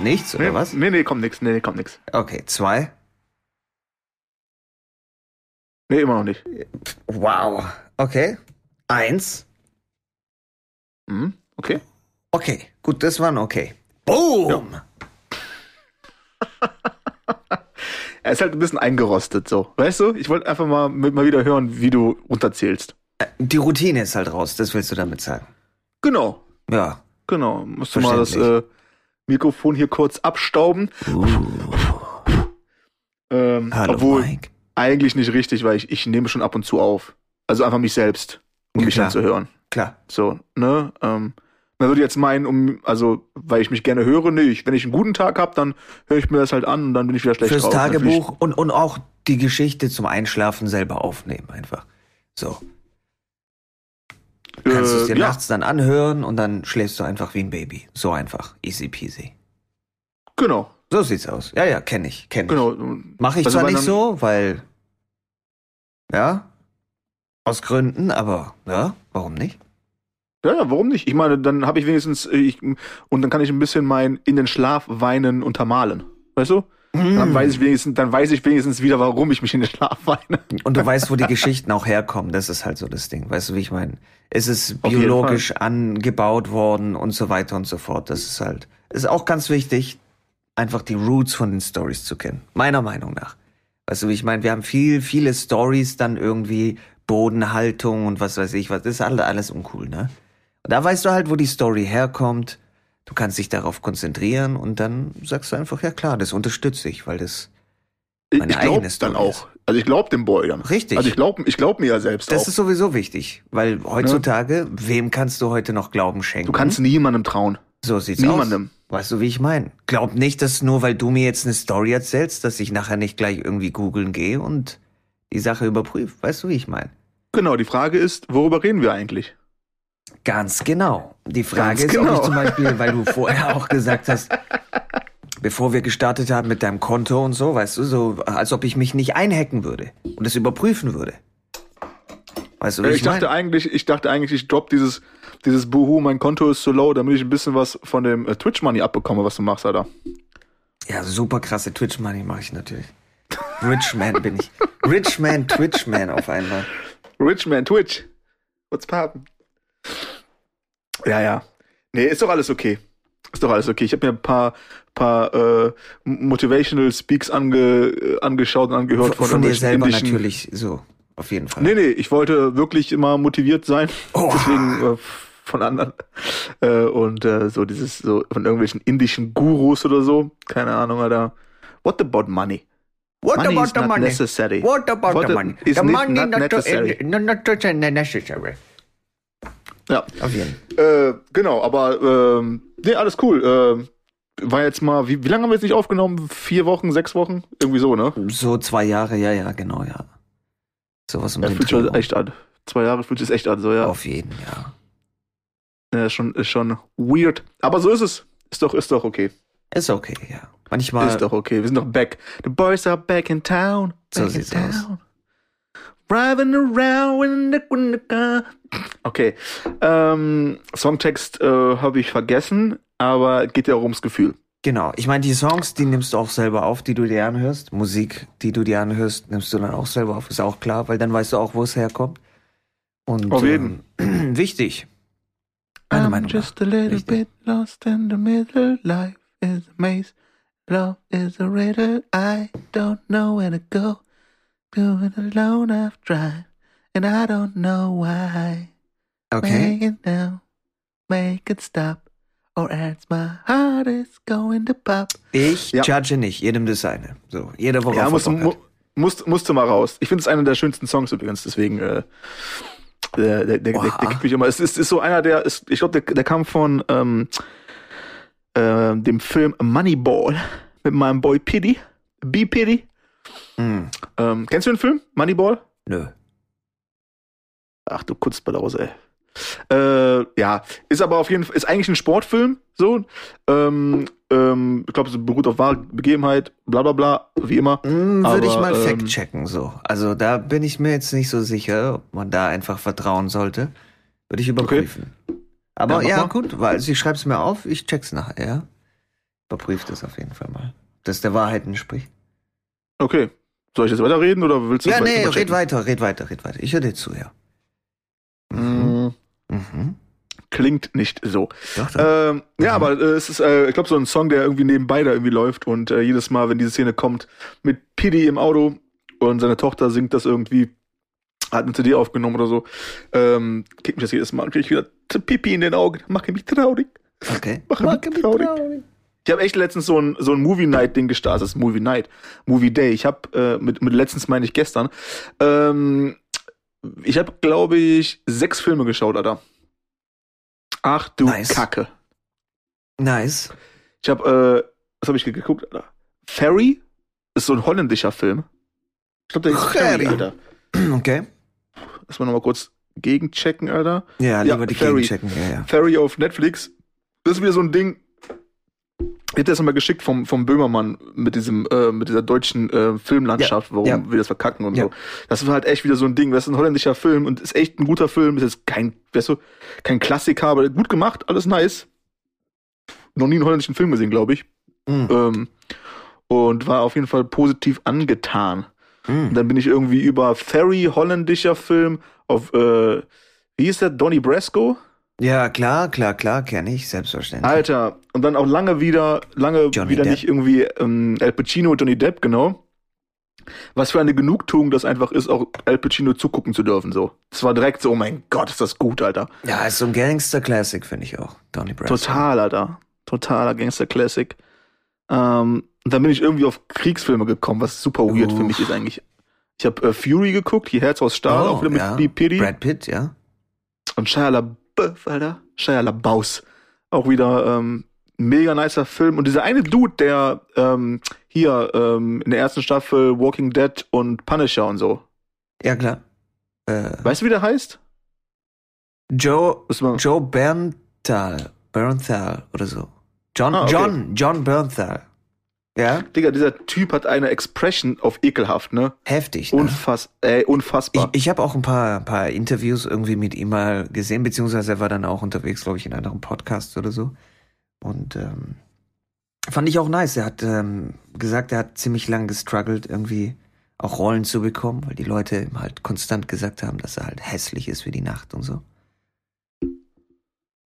Kommt nichts, oder Nee, was? nee, nee, kommt nix. Nee, nee, kommt nix. Okay, zwei. Nee, immer noch nicht. Wow. Okay. Eins. Mhm. Okay. Okay, gut, das war ein okay. Boom! Er ist halt ein bisschen eingerostet, so. Weißt du? Ich wollte einfach mal, mal wieder hören, wie du runterzählst. Die Routine ist halt raus, das willst du damit sagen. Genau. Ja. Genau. Musst du mal das äh, Mikrofon hier kurz abstauben. Ähm, Hallo, obwohl, Mike. eigentlich nicht richtig, weil ich, ich nehme schon ab und zu auf. Also einfach mich selbst, um Ja, mich klar. dann zu hören. Klar. So, ne? Ähm, man würde jetzt meinen, um, also, weil ich mich gerne höre, nee, ich, wenn ich einen guten Tag habe, dann höre ich mir das halt an und dann bin ich wieder schlecht Fürs drauf. Fühl Tagebuch und, und auch die Geschichte zum Einschlafen selber aufnehmen, einfach. So. Ich, Kannst du es dir äh, ja, nachts dann anhören und dann schläfst du einfach wie ein Baby. So einfach. Easy peasy. genau, So sieht's aus. Ja, ja, kenne ich, kenne ich. genau. Mache ich Also, zwar nicht so, weil. Ja. Aus Gründen, aber ja, warum nicht? Ja, ja, warum nicht? Ich meine, dann habe ich wenigstens, äh, ich, und dann kann ich ein bisschen mein in den Schlaf weinen untermalen. Weißt du? Mm. Dann weiß ich wenigstens, dann weiß ich wenigstens wieder, warum ich mich in den Schlaf weine. Und du weißt, wo die Geschichten auch herkommen. Das ist halt so das Ding. Weißt du, wie ich meine? Es ist biologisch angebaut worden und so weiter und so fort. Das ist halt, ist auch ganz wichtig, einfach die Roots von den Stories zu kennen. Meiner Meinung nach. Weißt du, wie ich meine? Wir haben viel, viele Stories dann irgendwie Bodenhaltung und was weiß ich was. Das ist alles, alles uncool, ne? Und da weißt du halt, wo die Story herkommt. Du kannst dich darauf konzentrieren und dann sagst du einfach, ja klar, das unterstütze ich, weil das, Meine ich glaube dann auch. Also ich glaube dem Boy dann. Richtig. Also ich glaube ich glaub mir ja selbst das auch. ist sowieso wichtig. Weil heutzutage, wem kannst du heute noch Glauben schenken? Du kannst niemandem trauen. So sieht's Niemandem. aus. Weißt du, wie ich meine? Glaub nicht, dass nur weil du mir jetzt eine Story erzählst, dass ich nachher nicht gleich irgendwie googeln gehe und die Sache überprüfe. Weißt du, wie ich meine? Genau, die Frage ist, worüber reden wir eigentlich? Ganz genau. Die Frage Ganz ist, ob genau. ich zum Beispiel, weil du vorher auch gesagt hast, bevor wir gestartet haben mit deinem Konto und so, weißt du, so, als ob ich mich nicht einhacken würde und es überprüfen würde. Weißt du, ich, ich dachte meine? eigentlich, ich dachte eigentlich, ich drop dieses, dieses Buhu, mein Konto ist so low, damit ich ein bisschen was von dem äh, Twitch Money abbekomme, was du machst, Alter. Ja, super krasse Twitch-Money mache ich natürlich. Rich Man bin ich. Rich Man, Twitch Man auf einmal. Richman, Twitch. What's poppin'? Ja, ja. Nee, ist doch alles okay. Ist doch alles okay. Ich habe mir ein paar, paar äh, Motivational Speaks ange, äh, angeschaut und angehört Von, von, von dir selber indischen- natürlich so. Auf jeden Fall. Nee, nee, ich wollte wirklich immer motiviert sein. Oh. Deswegen äh, von anderen. Äh, und äh, so dieses, so von irgendwelchen indischen Gurus oder so. Keine Ahnung, Alter. What about money? What money about is the not money? necessary. What about What the money? is the ne- money not not, necessary. To, not, to necessary. Ja. Auf jeden. Äh, genau, aber ähm, nee, alles cool. Ähm, war jetzt mal, wie, wie lange haben wir jetzt nicht aufgenommen? Vier Wochen, sechs Wochen? Irgendwie so, ne? So zwei Jahre, ja, ja, genau, ja. Sowas um Ja, fühlt sich halt echt an. Zwei Jahre fühlt sich echt an, so, ja. Auf jeden, ja. ja ist, schon, ist schon weird. Aber so ist es. Ist doch, ist doch okay. Ist okay, ja. Manchmal. Ist doch okay. Wir sind doch back. The boys are back in town. So Back in sieht's aus. Driving around in the, in the car. Okay. Ähm, Songtext äh, habe ich vergessen, aber geht ja auch ums Gefühl. Genau. Ich meine, die Songs, die nimmst du auch selber auf, die du dir anhörst. Musik, die du dir anhörst, nimmst du dann auch selber auf. Ist auch klar, weil dann weißt du auch, wo es herkommt. Und Auf jeden. Ähm, wichtig. Meiner I'm Meinung just nach. a little Richtig. bit lost in the middle. Life is a maze. Love is a riddle. I don't know where to go. Do it alone I've tried. And I don't know why. Okay. Make it now. Make it stop. Or else my heart is going to pop. Ich Ja. judge nicht, jedem das seine. So, jeder worauf Ja, er musst, Bock mu hat. musst, musste mal raus. Ich finde es einer der schönsten Songs übrigens, deswegen äh, der, der, der, der, der kriegt mich immer. Es ist, ist so einer, der ist, ich glaube, der, der kam von ähm, äh, dem Film Moneyball mit meinem Boy Piddy. B Piddy. Hm, Ähm, kennst du den Film? Moneyball? nö. Ach du Kunstbalause, ey. Äh, ja, ist aber auf jeden Fall, ist eigentlich ein Sportfilm, so. Ähm, ähm, ich glaube, es beruht auf wahre Begebenheit, bla bla bla, wie immer. Hm, Würde ich mal ähm, fact checken, so. Also da bin ich mir jetzt nicht so sicher, ob man da einfach vertrauen sollte. Würde ich überprüfen. Aber Ja, ja, gut, weil also ich schreib's mir auf, ich check's nachher, ja. Überprüf das auf jeden Fall mal. Dass der Wahrheit entspricht. Okay. Soll ich jetzt weiterreden oder willst du Ja, es nee, red weiter, red weiter, red weiter. Ich höre dir zu, ja. Mm, Mhm. Klingt nicht so. Doch, doch. Ähm, ja, aber äh, es ist, äh, ich glaube, so ein Song, der irgendwie nebenbei da irgendwie läuft und äh, jedes Mal, wenn diese Szene kommt, mit Piddy im Auto und seine Tochter singt das irgendwie, hat eine CD aufgenommen oder so, ähm, kickt mich das jedes Mal und krieg ich wieder Pipi in den Augen, mache mich traurig. okay. Mach mich traurig. Ich habe echt letztens so ein, so ein Movie Night Ding gestartet. Das ist Movie Night, Movie Day. Ich habe äh, mit, mit letztens meine ich gestern. Ähm, ich habe glaube ich sechs Filme geschaut, Alter. Ach du Nice. Kacke. Nice. Ich habe äh, was habe ich geguckt, Alter? Ferry ist so ein holländischer Film. Ich glaube, der ist Ferry, Ferry. Alter. Okay. Lass mal noch mal kurz gegenchecken, Alter. Ja, Ja, lieber die Ferry. gegenchecken, ja, ja. Ferry auf Netflix. Das ist wieder so ein Ding. Ich hätte das mal geschickt vom, vom Böhmermann mit diesem, äh, mit dieser deutschen äh, Filmlandschaft, warum ja. wir das verkacken und Ja. so. Das war halt echt wieder so ein Ding. Das ist ein holländischer Film und ist echt ein guter Film. Ist jetzt kein, weißt du, kein Klassiker, aber gut gemacht, alles nice. Noch nie einen holländischen Film gesehen, glaube ich. Mhm. Ähm, und war auf jeden Fall positiv angetan. Und Mhm. dann bin ich irgendwie über Ferry, holländischer Film, auf, äh, wie hieß der? Donny Brasco? Ja, klar, klar, klar, kenne ich, selbstverständlich. Alter, und dann auch lange wieder, lange Johnny wieder Depp. nicht irgendwie ähm, Al Pacino und Johnny Depp, genau. Was für eine Genugtuung das einfach ist, auch Al Pacino zugucken zu dürfen, so. Das war direkt so, oh mein Gott, ist das gut, Alter. Ja, ist so ein Gangster-Classic, finde ich auch. Donny Brasco. Total, Alter. Totaler Gangster-Classic. Ähm, und dann bin ich irgendwie auf Kriegsfilme gekommen, was super weird für Uff. mich ist eigentlich. Ich habe äh, Fury geguckt, hier Herz aus Stahl, auch wieder mit Oh, ja. Piri. Brad Pitt, ja. Und Shia LaBeouf, Alter. Shia LaBeouf. Auch wieder ähm, mega nicer Film. Und dieser eine Dude, der ähm, hier ähm, in der ersten Staffel Walking Dead und Punisher und so. Ja, klar. Äh, Weißt du, wie der heißt? Joe, Joe Bernthal. Bernthal oder so. John, Ah, okay. John, John Bernthal. Ja, Digga, dieser Typ hat eine Expression auf ekelhaft, ne? heftig. Ne? Unfass, Ich, unfassbar. ich habe auch ein paar, paar Interviews irgendwie mit ihm mal gesehen, beziehungsweise er war dann auch unterwegs, glaube ich, in anderen Podcasts oder so. Und ähm, fand ich auch nice. Er hat ähm, gesagt, er hat ziemlich lang gestruggelt, irgendwie auch Rollen zu bekommen, weil die Leute ihm halt konstant gesagt haben, dass er halt hässlich ist für die Nacht und so.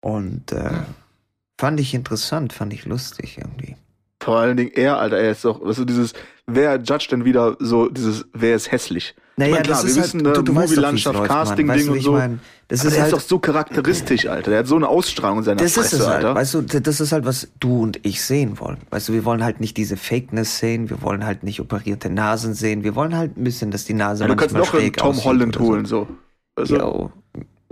Und äh, fand ich interessant, fand ich lustig irgendwie. Vor allen Dingen er, Alter, er ist doch, weißt du, dieses, wer judgt denn wieder so, dieses, wer ist hässlich? Naja, klar, das wir ist wissen, halt, du, du Movie-Landschaft. Casting-Ding und so. mein? Das Aber ist halt, ist doch so charakteristisch, Alter. Der hat so eine Ausstrahlung in seiner Das Fresse, ist es halt, Alter. weißt du, das ist halt, was du und ich sehen wollen. Weißt du, wir wollen halt nicht diese Fakeness sehen, wir wollen halt nicht operierte Nasen sehen, wir wollen halt ein bisschen, dass die Nase ja, du kannst noch einen Tom Holland oder holen, so. Weißt du? So.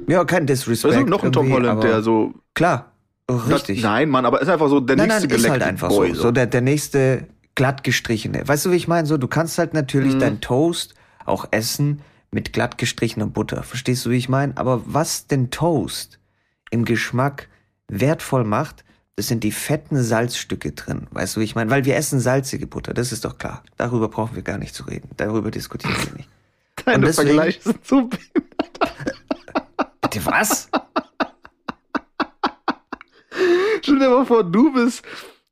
Ja, kein Disrespect. Du, noch einen Tom Holland, der so. Klar, richtig. Das, nein, Mann, aber ist einfach so der nein, nächste nein, ist halt einfach Boy, so. So der, der nächste glatt gestrichene. Weißt du, wie ich meine? So, du kannst halt natürlich Mhm. dein Toast auch essen mit glatt gestrichener Butter. Verstehst du, wie ich meine? Aber was den Toast im Geschmack wertvoll macht, das sind die fetten Salzstücke drin. Weißt du, wie ich meine? Weil wir essen salzige Butter, das ist doch klar. Darüber brauchen wir gar nicht zu reden. Darüber diskutieren wir nicht. Deine Und deswegen- Vergleiche sind so. Bitte was? Stell dir mal vor, du bist,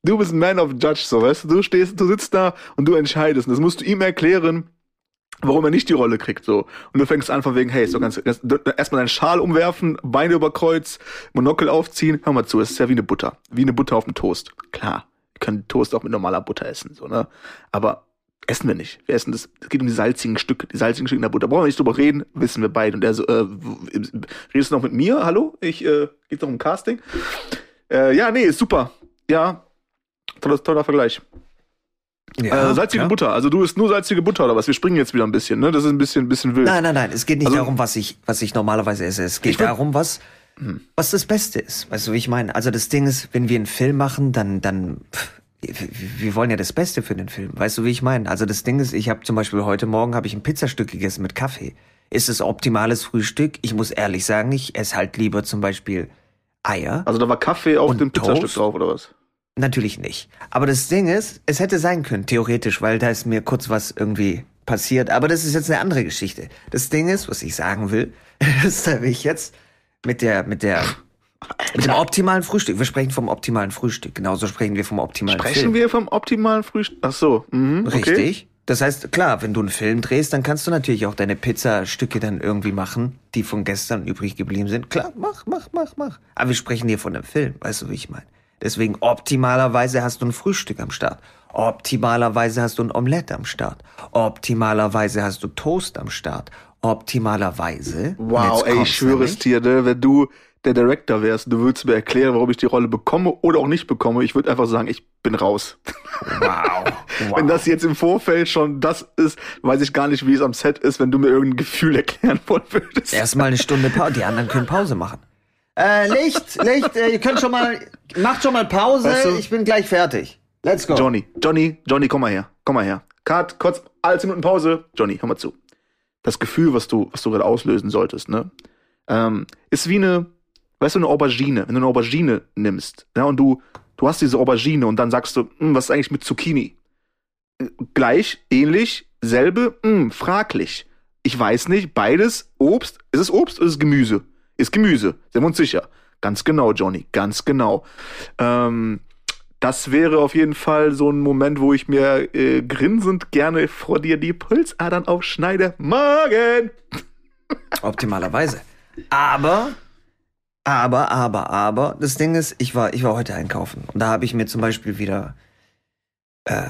du bist Man of Judge, so, weißt du? Du stehst, du sitzt da und du entscheidest. Und das musst du ihm erklären, warum er nicht die Rolle kriegt, so. Und du fängst an von wegen, hey, doch ganz, ganz erstmal deinen Schal umwerfen, Beine über Kreuz, Monokel aufziehen. Hör mal zu, es ist ja wie eine Butter. Wie eine Butter auf dem Toast. Klar, wir können Toast auch mit normaler Butter essen, so, ne? Aber essen wir nicht. Wir essen das, es geht um die salzigen Stücke, die salzigen Stücke in der Butter. Brauchen wir nicht drüber reden, wissen wir beide. Und er so, äh, redest du noch mit mir? Hallo? Ich, äh, geht's noch um Casting? Äh, ja, nee, ist super. Ja, toller, toller Vergleich. Äh, salzige ja. Butter. Also du isst nur salzige Butter oder was? Wir springen jetzt wieder ein bisschen, ne? Das ist ein bisschen, ein bisschen wild. Nein, nein, nein. Es geht nicht Also- darum, was ich, was ich normalerweise esse. Es geht darum, was, was das Beste ist. Weißt du, wie ich meine? Also das Ding ist, wenn wir einen Film machen, dann, dann, pff, wir, wollen ja das Beste für den Film. Weißt du, wie ich meine? Also das Ding ist, ich habe zum Beispiel heute Morgen habe ich ein Pizzastück gegessen mit Kaffee. Ist es optimales Frühstück? Ich muss ehrlich sagen, ich esse halt lieber zum Beispiel Eier. Also da war Kaffee auf dem Pizzastück drauf oder was? Natürlich nicht. Aber das Ding ist, es hätte sein können, theoretisch, weil da ist mir kurz was irgendwie passiert. Aber das ist jetzt eine andere Geschichte. Das Ding ist, was ich sagen will, ist, da bin ich jetzt mit der, mit der Mit dem optimalen Frühstück. Wir sprechen vom optimalen Frühstück. Genauso sprechen wir vom optimalen Sprechen Film. wir vom optimalen Frühstück? Ach so, mhm, okay. Richtig. Das heißt, klar, wenn du einen Film drehst, dann kannst du natürlich auch deine Pizzastücke dann irgendwie machen, die von gestern übrig geblieben sind. Klar, mach, mach, mach, mach. Aber wir sprechen hier von einem Film, weißt du, wie ich meine? Deswegen optimalerweise hast du ein Frühstück am Start. Optimalerweise hast du ein Omelette am Start. Optimalerweise hast du Toast am Start. Optimalerweise. Wow, ey, ich schwöre es dir, ne, wenn du der Director wärst, du würdest mir erklären, warum ich die Rolle bekomme oder auch nicht bekomme. Ich würde einfach sagen, ich bin raus. Wow. wow. Wenn das jetzt im Vorfeld schon das ist, weiß ich gar nicht, wie es am Set ist, wenn du mir irgendein Gefühl erklären wollen würdest. Erstmal eine Stunde Pause. Die anderen können Pause machen. Äh, Licht, Licht, äh, ihr könnt schon mal, macht schon mal Pause. Weißt du- ich bin gleich fertig. Let's go. Johnny, Johnny, Johnny, komm mal her. Komm mal her. Cut, kurz, alle 10 Minuten Pause. Johnny, hör mal zu. Das Gefühl, was du, was du gerade auslösen solltest, ne, ähm, ist wie eine, weißt du, eine Aubergine. Wenn du eine Aubergine nimmst, ja, und du, du hast diese Aubergine und dann sagst du, hm, was ist eigentlich mit Zucchini? Gleich, ähnlich, selbe, hm, fraglich. Ich weiß nicht, beides Obst. Ist es Obst oder ist es Gemüse? Ist Gemüse, sind wir uns sicher. Ganz genau, Johnny, ganz genau. Ähm, das wäre auf jeden Fall so ein Moment, wo ich mir äh, grinsend gerne vor dir die Pulsadern aufschneide. Morgen! Optimalerweise. Aber, aber, aber, aber, das Ding ist, ich war, ich war heute einkaufen und da habe ich mir zum Beispiel wieder äh,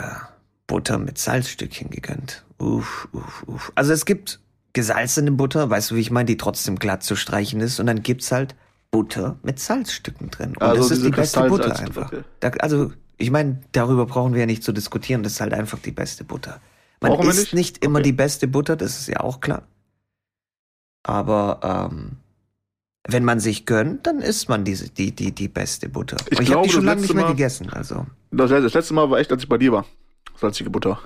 Butter mit Salzstückchen gegönnt. Uff, uff, uff. Also es gibt gesalzene Butter, weißt du, wie ich meine, die trotzdem glatt zu streichen ist und dann gibt's halt Butter mit Salzstücken drin. Und Also das ist die beste Butter einfach. Da, also, ich meine, darüber brauchen wir ja nicht zu diskutieren, das ist halt einfach die beste Butter. Man Brauchen isst nicht? nicht immer Okay. die beste Butter, das ist ja auch klar. Aber ähm, wenn man sich gönnt, dann isst man diese, die, die, die beste Butter. Ich ich habe die schon lange nicht mehr Mal- gegessen. Also. Das, das letzte Mal war echt, als ich bei dir war. Salzige Butter,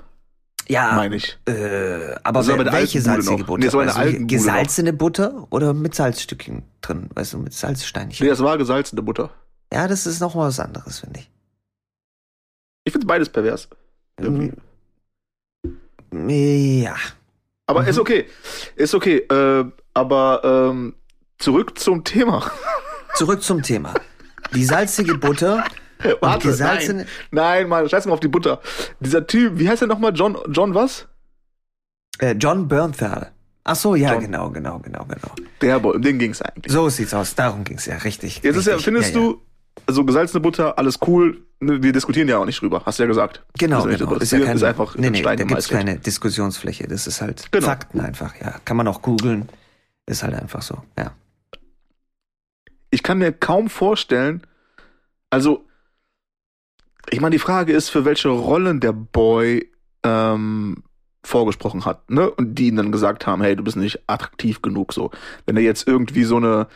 Ja, meine ich. äh, aber ist wel- welche salzige noch. Butter? Nee, so eine Bude gesalzene Butter oder mit Salzstückchen drin? Weißt du, mit Salzsteinchen? Nee, das war gesalzene Butter. Ja, das ist noch mal was anderes, finde ich. Ich finde beides pervers. Irgendwie. Ja. Aber Mhm. ist okay. Ist okay. Äh, aber ähm, zurück zum Thema. Zurück zum Thema. Die salzige Butter Warte, nein. Nein, Mann, scheiß mal auf die Butter. Dieser Typ, wie heißt er nochmal? John, John was? Äh, John Bernthal. Ach so, ja, John. genau, genau, genau, genau. Der um den ging's eigentlich. So sieht's aus. Darum ging's ja, richtig. Jetzt ist ja, richtig. findest ja, ja. du, also gesalzene Butter, alles cool. Ne, Wir diskutieren ja auch nicht drüber, hast du ja gesagt. Genau, Also, genau. Das Ist, ja kein, ist einfach nee, nee, Stein da gibt's keine Diskussionsfläche. Das ist halt Genau. Fakten einfach, ja. Kann man auch googeln. Ist halt einfach so, ja. Ich kann mir kaum vorstellen, also, ich meine, die Frage ist, für welche Rollen der Boy ähm, vorgesprochen hat, ne? Und die ihm dann gesagt haben, hey, du bist nicht attraktiv genug, so. Wenn er jetzt irgendwie so eine,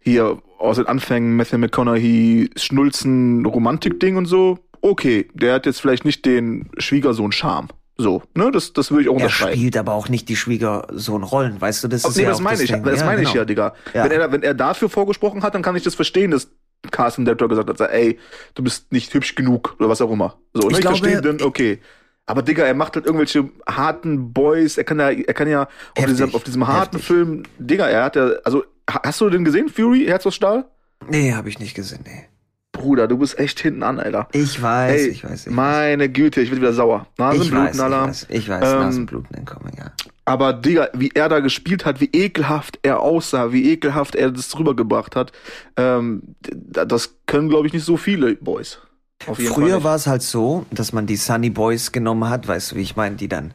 hier aus den Anfängen Matthew McConaughey, Schnulzen, Romantik-Ding und so, okay, der hat jetzt vielleicht nicht den Schwiegersohn-Charme. So, ne? Das, das würde ich auch Er unterschreiben. spielt aber auch nicht die Schwiegersohn-Rollen, weißt du? Das ist nee, ja das meine ich, Ding. das meine ich genau. ja, Digga. Ja. Wenn, er, wenn er dafür vorgesprochen hat, dann kann ich das verstehen, dass Carsten Director gesagt hat, ey, du bist nicht hübsch genug oder was auch immer. So, ne? Ich ich, glaube, verstehe dann, okay. Aber Digga, er macht halt irgendwelche harten Boys, er kann ja, er kann ja auf, Heftig, diesem, auf diesem harten heftig. Film, Digga, er hat ja, also, ha- hast du den gesehen, Fury, Herz aus Stahl? Nee, habe ich nicht gesehen, nee. Bruder, du bist echt hinten an, Alter. Ich weiß, Ey, ich weiß, ich meine Güte, ich bin wieder sauer. weiß. Ich weiß, Nasenbluten, ich Alter. weiß, ich weiß, Ähm, Nasenbluten entkommen, ja. Aber Digga, wie er da gespielt hat, wie ekelhaft er aussah, wie ekelhaft er das rübergebracht hat, ähm, das können, glaube ich, nicht so viele Boys. Früher war es halt so, dass man die Sunny Boys genommen hat, weißt du, wie ich meine, die dann,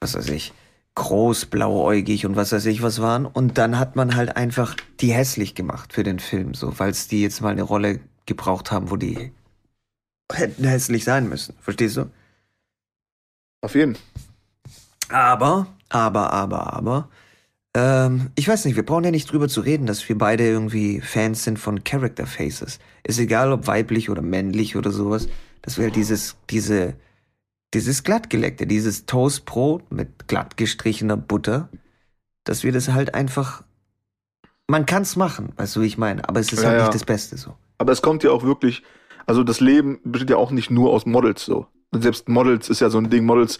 was weiß ich, groß, blauäugig und was weiß ich was waren. Und dann hat man halt einfach die hässlich gemacht für den Film, so, weil es die jetzt mal eine Rolle gebraucht haben, wo die hätten hässlich sein müssen. Verstehst du? Auf jeden. Aber, aber, aber, aber, ähm, ich weiß nicht, wir brauchen ja nicht drüber zu reden, dass wir beide irgendwie Fans sind von Character Faces. Ist egal, ob weiblich oder männlich oder sowas, dass wir halt dieses, diese, dieses glattgeleckte, dieses Toastbrot mit glatt gestrichener Butter, dass wir das halt einfach, man kann's machen, weißt du, wie ich meine, aber es ist Ja, halt ja. nicht das Beste so. Aber es kommt ja auch wirklich, also das Leben besteht ja auch nicht nur aus Models so. Und selbst Models ist ja so ein Ding, Models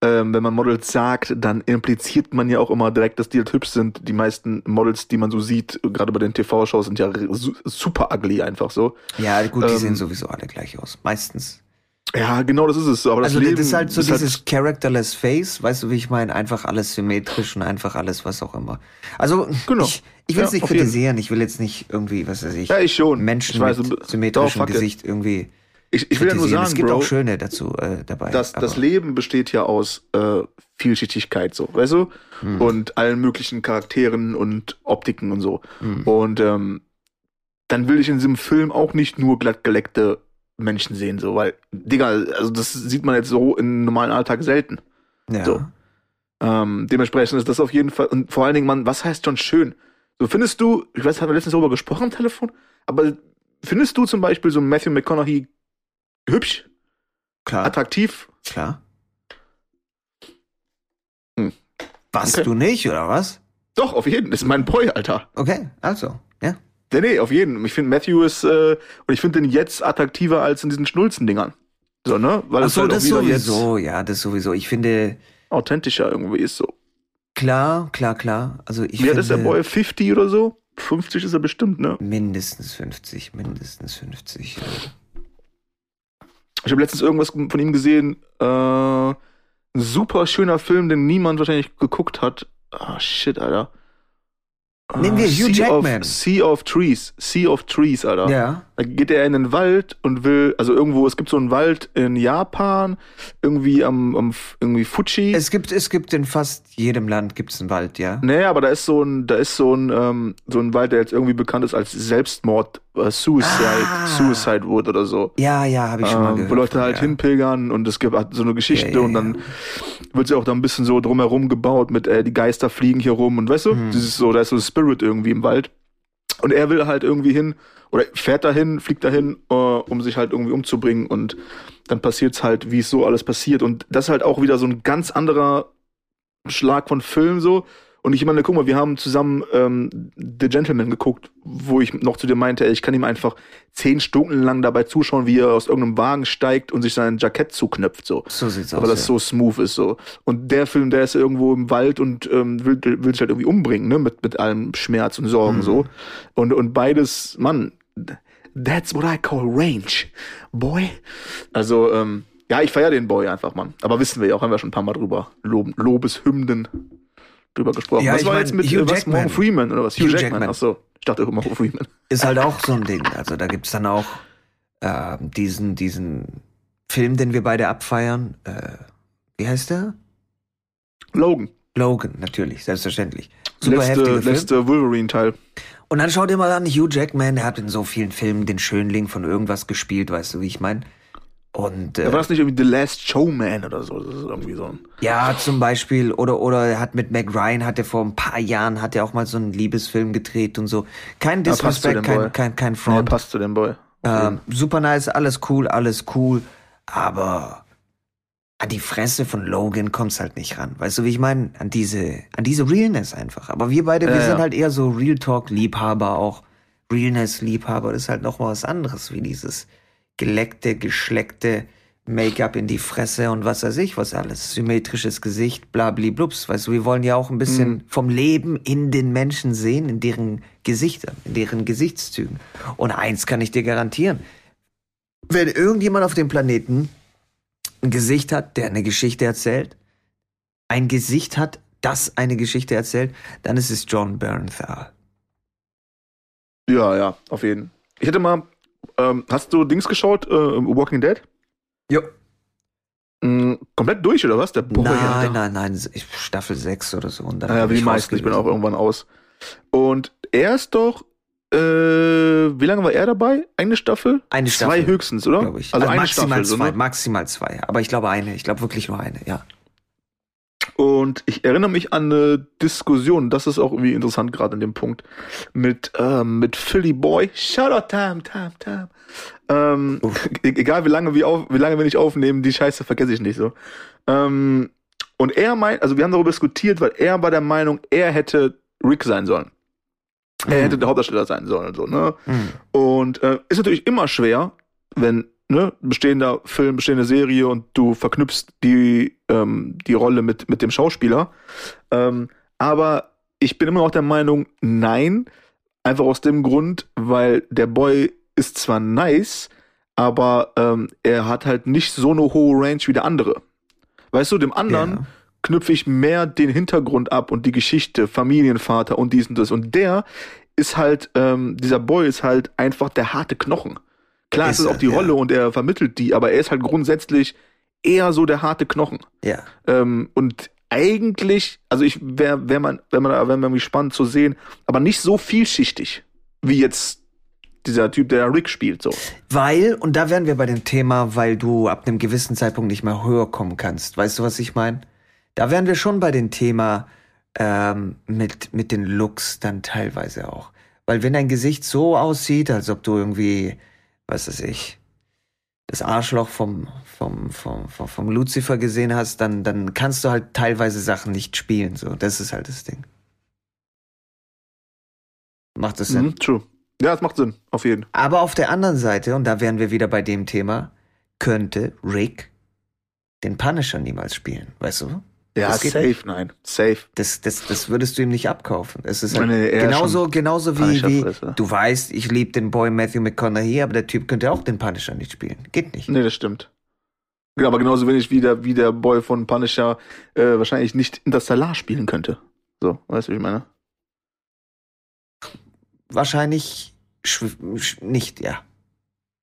ähm, wenn man Models sagt, dann impliziert man ja auch immer direkt, dass die halt hübsch sind. Die meisten Models, die man so sieht, gerade bei den TV-Shows, sind ja su super ugly einfach so. Ja, gut, die Ähm, sehen sowieso alle gleich aus. Meistens. Ja, genau, das ist es. Aber das also Leben das ist halt so ist dieses characterless Face, weißt du, wie ich meine? Einfach alles symmetrisch und einfach alles, was auch immer. Also Genau. ich, ich will es Ja, nicht auf jeden. kritisieren, ich will jetzt nicht irgendwie, was weiß ich, Ja, ich schon. Menschen Ich weiß, mit symmetrischem fuck it. Gesicht irgendwie Ich, ich will ja nur kritisieren. sagen, es gibt Bro, auch schöne dazu äh, dabei. das, das Leben besteht ja aus äh, Vielschichtigkeit, so, weißt du? Hm. Und allen möglichen Charakteren und Optiken und so. Hm. Und ähm, dann will ich in diesem Film auch nicht nur glattgeleckte Menschen sehen, so, weil, Digga, also das sieht man jetzt so im normalen Alltag selten. ja. so. Ähm, dementsprechend ist das auf jeden Fall, und vor allen Dingen, man, was heißt schon schön? So findest du, ich weiß, haben wir letztens darüber gesprochen am Telefon, aber findest du zum Beispiel so Matthew McConaughey hübsch, klar, attraktiv? klar. Hm. Was, Okay. du nicht, oder was? Doch, auf jeden. Das ist mein Boy, Alter. Okay, also, ja. Nee, nee, auf jeden. Ich finde Matthew ist, äh, und ich finde den jetzt attraktiver als in diesen Schnulzen-Dingern. So, ne? Weil Ach so, halt das sowieso, ja, das sowieso. Ich finde, authentischer irgendwie ist so. klar, klar, klar. Also ich Wie alt finde, ist der Boy? 50 oder so? 50 ist er bestimmt, ne? mindestens 50, mindestens 50. Ja. Ich habe letztens irgendwas von ihm gesehen. Äh, ein super schöner Film, den niemand wahrscheinlich geguckt hat. Ah, shit, Alter. Nehmen wir Hugh sea Jackman. Of, sea of Trees. Sea of Trees, Alter. ja. Da geht er in den Wald und will, also irgendwo, es gibt so einen Wald in Japan, irgendwie am, am irgendwie Fuji. Es gibt, es gibt in fast jedem Land gibt's einen Wald, ja. Nee, aber da ist so ein, da ist so ein, ähm, so ein Wald, der jetzt irgendwie bekannt ist als Selbstmord, äh, Suicide, Ah. Suicide Wood oder so. Ja, ja, habe ich schon mal Ähm, gehört. wo Leute halt ja. hinpilgern und es gibt halt so eine Geschichte Ja, ja, und dann wird sie auch da ein bisschen so drumherum gebaut mit äh, die Geister fliegen hier rum und weißt du, Mhm. dieses so, da ist so Spirit irgendwie im Wald. Und er will halt irgendwie hin oder fährt dahin, fliegt dahin, äh, um sich halt irgendwie umzubringen und dann passiert's halt, wie es so alles passiert und das ist halt auch wieder so ein ganz anderer Schlag von Film so. Und ich meine, guck mal, wir haben zusammen ähm, The Gentleman geguckt, wo ich noch zu dir meinte, ey, ich kann ihm einfach zehn Stunden lang dabei zuschauen, wie er aus irgendeinem Wagen steigt und sich sein Jackett zuknöpft, so. So sieht's Aber aus. das ja. so smooth ist, so. Und der Film, der ist irgendwo im Wald und ähm, will, will sich halt irgendwie umbringen, ne, mit, mit allem Schmerz und Sorgen, Mhm. so. Und, und beides, Mann, that's what I call range, boy. Also, ähm, ja, ich feier den Boy einfach, Mann. Aber wissen wir ja auch, haben wir schon ein paar Mal drüber Lob, Lobeshymnen drüber gesprochen. Ja, was war mein, jetzt mit Hugh äh, was, Jackman. Morgan Freeman oder was? Hugh, Hugh Jackman. Jackman. Ach so, ich dachte immer Morgan Freeman. Ist halt auch so ein Ding. Also da gibt's dann auch äh, diesen, diesen Film, den wir beide abfeiern. Äh, wie heißt der? Logan. Logan, natürlich, selbstverständlich. Super letzte, letzte Wolverine-Teil. Und dann schaut ihr mal an, Hugh Jackman, der hat in so vielen Filmen den Schönling von irgendwas gespielt, weißt du, wie ich meine? Und äh, war das nicht irgendwie The Last Showman oder so. Das ist irgendwie so ein. ja, zum Beispiel, oder oder er hat mit Meg Ryan, hat er vor ein paar Jahren, hat er auch mal so einen Liebesfilm gedreht und so. Kein Ja, Disrespect, kein, kein, kein Nee, Front. passt zu dem Boy. Ähm, super nice, alles cool, alles cool. Aber an die Fresse von Logan kommt's halt nicht ran. Weißt du, wie ich meine? An diese, an diese Realness einfach. Aber wir beide, wir Ja, sind ja. halt eher so Real Talk-Liebhaber auch. Realness-Liebhaber, ist halt noch mal was anderes, wie dieses geleckte, geschleckte Make-up in die Fresse und was weiß ich, was alles. Symmetrisches Gesicht, blabliblups. Weißt du, wir wollen ja auch ein bisschen Mhm. vom Leben in den Menschen sehen, in deren Gesichtern, in deren Gesichtszügen. Und eins kann ich dir garantieren. Wenn irgendjemand auf dem Planeten ein Gesicht hat, der eine Geschichte erzählt, ein Gesicht hat, das eine Geschichte erzählt, dann ist es John Bernthal. Ja, ja, auf jeden. Ich hätte mal. Ähm, hast du Dings geschaut? Äh, Walking Dead? Jo. Mm, komplett durch oder was? Der Boy. nein, nein, nein, Staffel 6 oder so. Und dann Naja, wie die ich meisten. Ich bin auch irgendwann aus. Und er ist doch. Äh, wie lange war er dabei? Eine Staffel? Eine Zwei Staffel, höchstens, oder? glaube ich. Also, eine maximal Staffel. So, zwei, ne? maximal zwei. Aber ich glaube eine. Ich glaube wirklich nur eine, ja. Und ich erinnere mich an eine Diskussion, das ist auch irgendwie interessant gerade in dem Punkt, mit, ähm, mit Philly Boy. Shout out time, time, time. Ähm, e- egal wie lange, wir auf, wie lange wir nicht aufnehmen, die Scheiße vergesse ich nicht so. Ähm, und er meint, also wir haben darüber diskutiert, weil er war der Meinung, er hätte Rick sein sollen. Er Mhm. hätte der Hauptdarsteller sein sollen, so, ne? Hm. Und äh, ist natürlich immer schwer, wenn ne, bestehender Film, bestehende Serie und du verknüpfst die, ähm, die Rolle mit, mit dem Schauspieler. Ähm, aber ich bin immer noch der Meinung, nein. Einfach aus dem Grund, weil der Boy ist zwar nice, aber ähm, er hat halt nicht so eine hohe Range wie der andere. Weißt du, dem anderen Ja. knüpfe ich mehr den Hintergrund ab und die Geschichte, Familienvater und dies und das. Und der ist halt, ähm, dieser Boy ist halt einfach der harte Knochen. Klar, es Ist ist auch die ja. Rolle und er vermittelt die, aber er ist halt grundsätzlich eher so der harte Knochen. Ja. Ähm, und eigentlich, also ich wäre, wär man, wenn man, wäre irgendwie spannend zu sehen, aber nicht so vielschichtig wie jetzt dieser Typ, der Rick spielt, so. Weil, und da wären wir bei dem Thema, weil du ab einem gewissen Zeitpunkt nicht mehr höher kommen kannst. Weißt du, was ich meine? Da wären wir schon bei dem Thema ähm, mit, mit den Looks dann teilweise auch. Weil wenn dein Gesicht so aussieht, als ob du irgendwie, was weiß ich, das Arschloch vom, vom, vom, vom, vom Lucifer gesehen hast, dann, dann kannst du halt teilweise Sachen nicht spielen. So, das ist halt das Ding. Macht das Sinn? Mhm, true. Ja, es macht Sinn, auf jeden. Aber auf der anderen Seite, und da wären wir wieder bei dem Thema, könnte Rick den Punisher niemals spielen, weißt du? Ja, Das geht safe, nein. Safe. Das, das, das würdest du ihm nicht abkaufen. Es ist halt Nee, genauso, schon genauso wie, wie du weißt, ich liebe den Boy Matthew McConaughey, aber der Typ könnte auch den Punisher nicht spielen. Geht nicht. Nee, das stimmt. Ja, aber genauso wenig wie der, wie der Boy von Punisher äh, wahrscheinlich nicht Interstellar spielen könnte. So, weißt du, wie ich meine? Wahrscheinlich nicht, ja.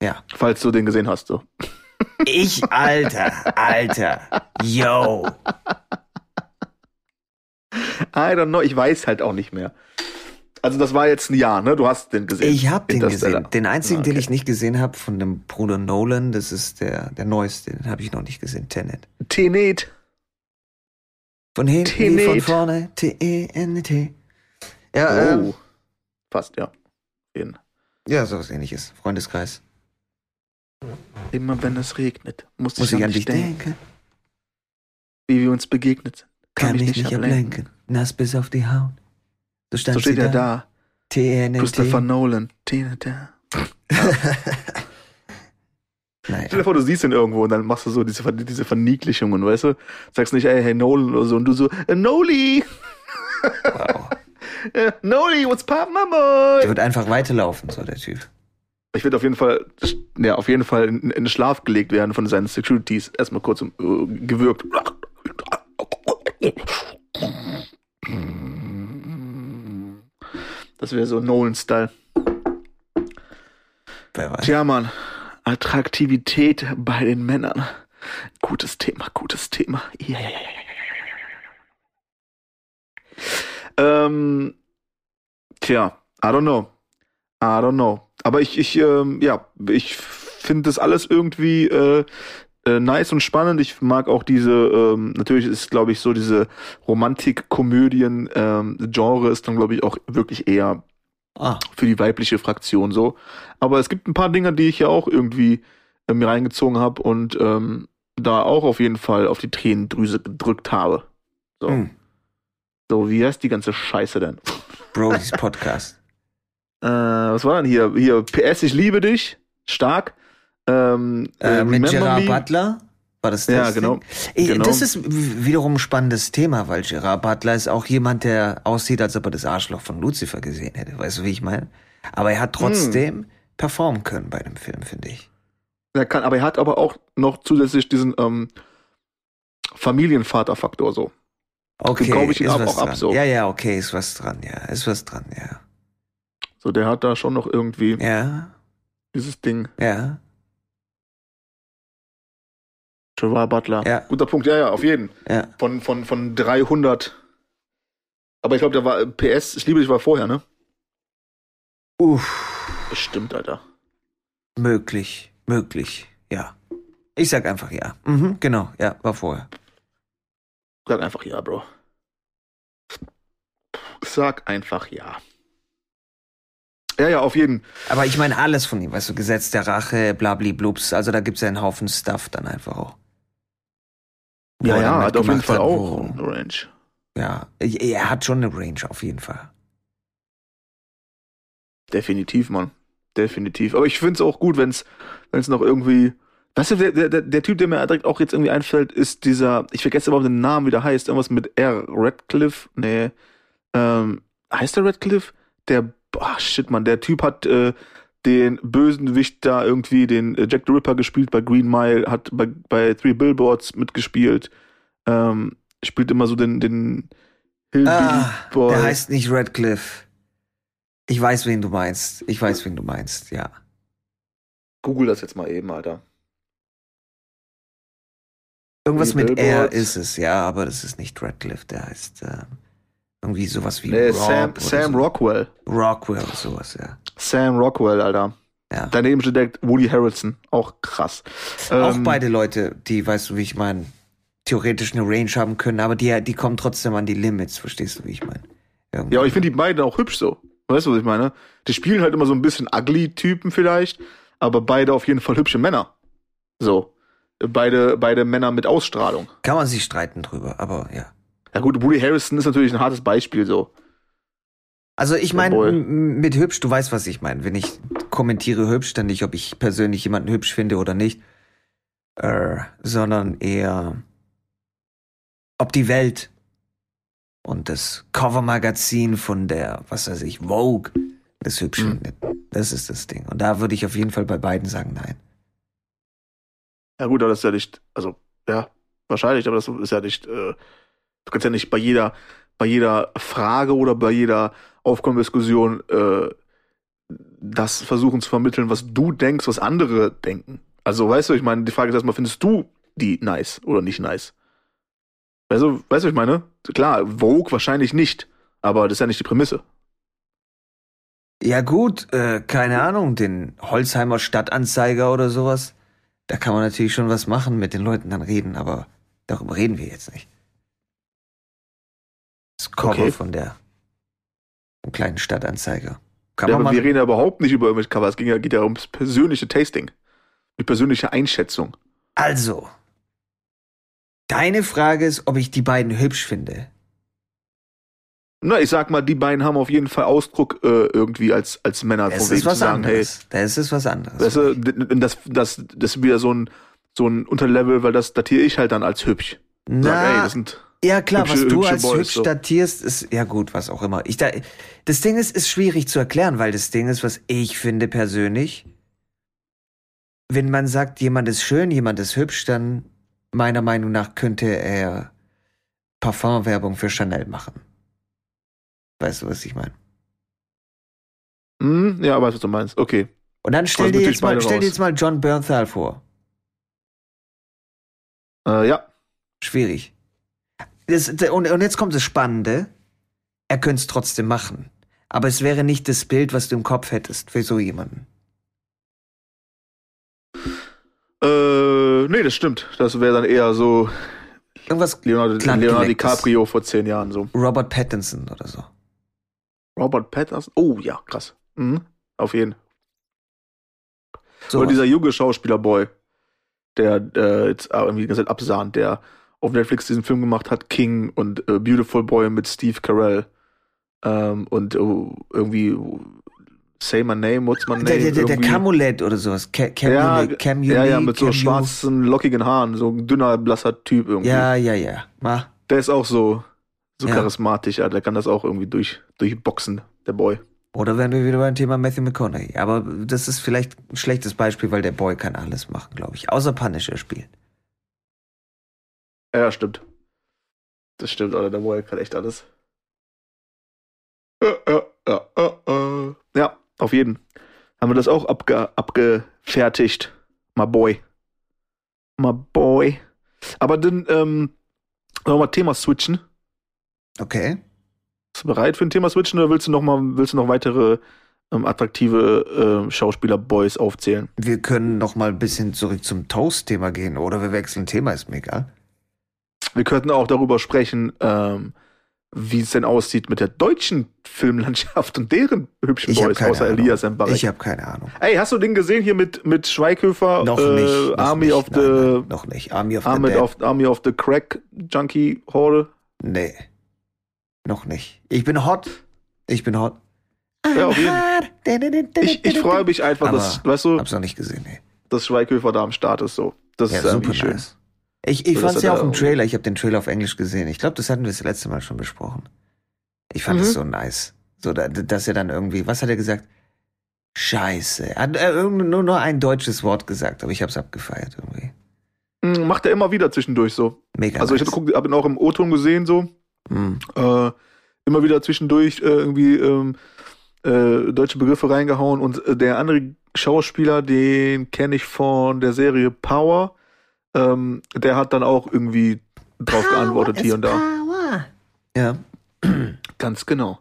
Ja. Falls du den gesehen hast, so. Ich, Alter, Alter, yo. I don't know, ich weiß halt auch nicht mehr. Also das war jetzt ein Jahr, ne? Du hast den gesehen. Ich habe den gesehen. Den einzigen, Ah, den okay. ich nicht gesehen habe, von dem Bruder Nolan, das ist der, der neueste, den habe ich noch nicht gesehen, Tenet. Tenet. Von hinten wie von Tenet. vorne, T-E-N-T. Ja, ähm, Oh. Fast, ja. Jeden. ja, sowas ähnliches. Freundeskreis. Immer wenn es regnet, muss, Muss ich ich an dich denken, denken, wie wir uns begegnet sind. kann mich nicht ablenken. Nass bis auf die Haut. So stand So steht er da. da. T-E-N-T. Christopher Nolan. Ja. Naja. Stell dir vor, du siehst ihn irgendwo und dann machst du so diese, diese Verniedlichungen, weißt du? Sagst nicht, ey, hey Nolan oder so und du so, äh, Noli! Wow. Äh, Noli, what's poppin', my Der boy? wird einfach weiterlaufen, so der Typ. Ich werde auf jeden Fall, ja, auf jeden Fall in, in Schlaf gelegt werden von seinen Securities. Erstmal kurz äh, gewürgt. Das wäre so Nolan-Style. Wer weiß. Tja, Mann. Attraktivität bei den Männern. Gutes Thema, gutes Thema. Ja, ja, ja, ja. Ähm, tja, I don't know. I don't know. Aber ich, ich, ähm, ja, ich finde das alles irgendwie äh, äh, nice und spannend. Ich mag auch diese, ähm, natürlich ist, glaube ich, so diese Romantik-Komödien-Genre ist dann, glaube ich, auch wirklich eher Ah, für die weibliche Fraktion so. Aber es gibt ein paar Dinge, die ich ja auch irgendwie äh, mir reingezogen habe und ähm, da auch auf jeden Fall auf die Tränendrüse gedrückt habe. So, hm. so wie heißt die ganze Scheiße denn? Brody's Podcast. Äh, was war denn hier? Hier, PS, ich liebe dich. Stark. Ähm, äh, Äh, mit Gerard Me. Butler? War das das? Ja, genau. Ey, Genau. Das ist wiederum ein spannendes Thema, weil Gerard Butler ist auch jemand, der aussieht, als ob er das Arschloch von Lucifer gesehen hätte. Weißt du, wie ich meine? Aber er hat trotzdem Hm. performen können bei dem Film, finde ich. Er kann, aber er hat aber auch noch zusätzlich diesen ähm, Familienvater-Faktor so. Okay, kaufe ich ihn ist auch- was auch ab, dran. so. Ja, ja, okay, ist was dran, ja. Ist was dran, ja. So, der hat da schon noch irgendwie Ja, dieses Ding. ja, Gerard Butler. Ja. Guter Punkt, ja, ja, auf jeden. ja. Von, von, von 300. Aber ich glaube, der war äh, PS, ich liebe dich war vorher, ne? Uff, Bestimmt, Alter. möglich, möglich, ja. Ich sag einfach ja. Mhm, genau, ja, war vorher. Sag einfach ja, Bro. Sag einfach ja. Ja, ja, auf jeden. Aber ich meine alles von ihm, weißt du, Gesetz der Rache, blabliblups, also da gibt's ja einen Haufen Stuff dann einfach auch. Ja, er ja, hat auf jeden Fall hat, auch eine Range. Ja, er hat schon eine Range auf jeden Fall. Definitiv, Mann. definitiv. Aber ich finde es auch gut, wenn es noch irgendwie. Weißt du, der, der, der Typ, der mir direkt auch jetzt irgendwie einfällt, ist dieser, ich vergesse überhaupt den Namen, wie der heißt, irgendwas mit R. Radcliffe? Nee. Ähm, heißt der Radcliffe? Der, boah, shit, man, der Typ hat äh, den bösen Wicht da irgendwie, den äh, Jack the Ripper gespielt bei Green Mile, hat bei, bei Three Billboards mitgespielt. Ähm, spielt immer so den, den Hillbilly ah, Boy. Der heißt nicht Radcliffe. Ich weiß, wen du meinst. Ich weiß, wen du meinst, ja. Google das jetzt mal eben, Alter. Irgendwas Three mit R ist es, ja, aber das ist nicht Radcliffe, der heißt äh, irgendwie sowas wie nee, Rob Sam, Sam so. Rockwell. Rockwell, sowas, ja. Sam Rockwell, Alter. Ja. Daneben steht Woody Harrelson, auch krass. Auch ähm, beide Leute, die, weißt du, wie ich meine, theoretisch eine Range haben können, aber die, die kommen trotzdem an die Limits, verstehst du, wie ich meine? Ja, aber ich finde die beiden auch hübsch so. Weißt du, was ich meine? Die spielen halt immer so ein bisschen ugly-Typen vielleicht, aber beide auf jeden Fall hübsche Männer. So. Beide, beide Männer mit Ausstrahlung. Kann man sich streiten drüber, aber ja. Ja gut, Woody Harrison ist natürlich ein hartes Beispiel so. Also ich meine, mit hübsch, du weißt, was ich meine. Wenn ich kommentiere hübsch, dann nicht, ob ich persönlich jemanden hübsch finde oder nicht, äh, sondern eher ob die Welt und das Covermagazin von der, was weiß ich, Vogue das hübsch mhm. findet. Das ist das Ding. Und da würde ich auf jeden Fall bei beiden sagen, nein. Ja gut, aber das ist ja nicht, also ja, wahrscheinlich, aber das ist ja nicht, äh, du kannst ja nicht bei jeder, bei jeder Frage oder bei jeder aufkommenden Diskussion äh, das versuchen zu vermitteln, was du denkst, was andere denken. Also weißt du, ich meine, die Frage ist erstmal, findest du die nice oder nicht nice? Weißt du, weißt du, ich meine? Klar, Vogue wahrscheinlich nicht, aber das ist ja nicht die Prämisse. Ja gut, äh, keine Ahnung, den Holzheimer Stadtanzeiger oder sowas. Da kann man natürlich schon was machen, mit den Leuten dann reden, aber darüber reden wir jetzt nicht. Das Cover okay. von der kleinen Stadtanzeiger. Kann ja, aber wir reden ja überhaupt nicht über irgendwelche Cover. Es ging ja, geht ja ums persönliche Tasting. Die persönliche Einschätzung. Also, Deine Frage ist, ob ich die beiden hübsch finde. Na, ich sag mal, die beiden haben auf jeden Fall Ausdruck äh, irgendwie als, als Männer das ist was sagen, anderes. hey. Das ist was anderes. Weißt du, das, das, das ist wieder so ein, so ein Unterlevel, weil das datiere ich halt dann als hübsch. Na, Sag, ey, das sind ja klar, hübsche, was du als Boys, hübsch so. datierst, ist ja gut, was auch immer. Ich da, das Ding ist, ist schwierig zu erklären, weil das Ding ist, was ich finde persönlich. Wenn man sagt, jemand ist schön, jemand ist hübsch, dann meiner Meinung nach könnte er Parfumwerbung für Chanel machen. Weißt du, was ich meine? Mm, ja, weißt du, was du meinst. Okay. Und dann stell dir, jetzt mal, stell dir jetzt mal John Bernthal vor. Äh, ja. Schwierig. Das, und, und jetzt kommt das Spannende. Er könnte es trotzdem machen. Aber es wäre nicht das Bild, was du im Kopf hättest für so jemanden. Äh, nee, das stimmt. Das wäre dann eher so Irgendwas Leonardo, Leonardo DiCaprio vor zehn Jahren so. Robert Pattinson oder so. Robert Pattinson? Oh ja, krass. Mhm. Auf jeden. So oder dieser junge Schauspieler-Boy, der äh, jetzt irgendwie Zeit absahnt, der auf Netflix diesen Film gemacht hat, King und äh, Beautiful Boy mit Steve Carell. Ähm, und uh, irgendwie Say My Name, What's My Name? Der, der, der Camulet oder sowas. Ca Camulet, ja, Camulet, ja, ja, mit so schwarzen, lockigen Haaren. So ein dünner, blasser Typ irgendwie. Ja, ja, ja. Ma. Der ist auch so, so ja. charismatisch. Ja, der kann das auch irgendwie durch, durchboxen, der Boy. Oder wären wir wieder beim Thema Matthew McConaughey. Aber das ist vielleicht ein schlechtes Beispiel, weil der Boy kann alles machen, glaube ich. Außer Punisher spielen. Ja, stimmt. Das stimmt, oder der Boy kann echt alles. Ja, ja, ja, ja. ja auf jeden. Haben wir das auch abge abgefertigt. My boy. My boy. Aber dann, ähm, wollen wir mal Thema switchen? Okay. Bist du bereit für ein Thema switchen oder willst du noch mal, willst du noch weitere ähm, attraktive äh, Schauspieler-Boys aufzählen? Wir können noch mal ein bisschen zurück zum Toast-Thema gehen oder wir wechseln Thema, ist mir egal. Wir könnten auch darüber sprechen, ähm, wie es denn aussieht mit der deutschen Filmlandschaft und deren hübschen ich Boys, außer Ahnung. Elias Mbarek. Ich habe keine Ahnung. Ey, hast du den gesehen hier mit, mit Schweighöfer? Noch äh, nicht. Noch Army nicht, of nein, the... Nein, noch nicht. Army of Army the of, Army of the Crack Junkie Horde? Nee. Noch nicht. Ich bin hot. Ich bin hot. Ja, auf jeden. Ich, ich freue mich einfach, Aber dass, weißt du, Hab's noch nicht gesehen, ey. dass Schweighöfer da am Start ist. So. Das Ja, ist super irgendwie schön. Ich, ich So, fand's er ja auch im Trailer. Ich habe den Trailer auf Englisch gesehen. Ich glaube, das hatten wir das letzte Mal schon besprochen. Ich fand es Mhm. so nice. So, da- dass er dann irgendwie, was hat er gesagt? Scheiße. Er hat äh, irgend- nur, nur ein deutsches Wort gesagt, aber ich hab's abgefeiert irgendwie. Mm, Macht er immer wieder zwischendurch so. Mega Also ich nice. habe hab ihn auch im O-Ton gesehen so. Mhm. Äh, immer wieder zwischendurch äh, irgendwie ähm, äh, deutsche Begriffe reingehauen und äh, der andere Schauspieler, den kenne ich von der Serie Power, ähm, der hat dann auch irgendwie drauf geantwortet hier und da. Ja. Ganz genau.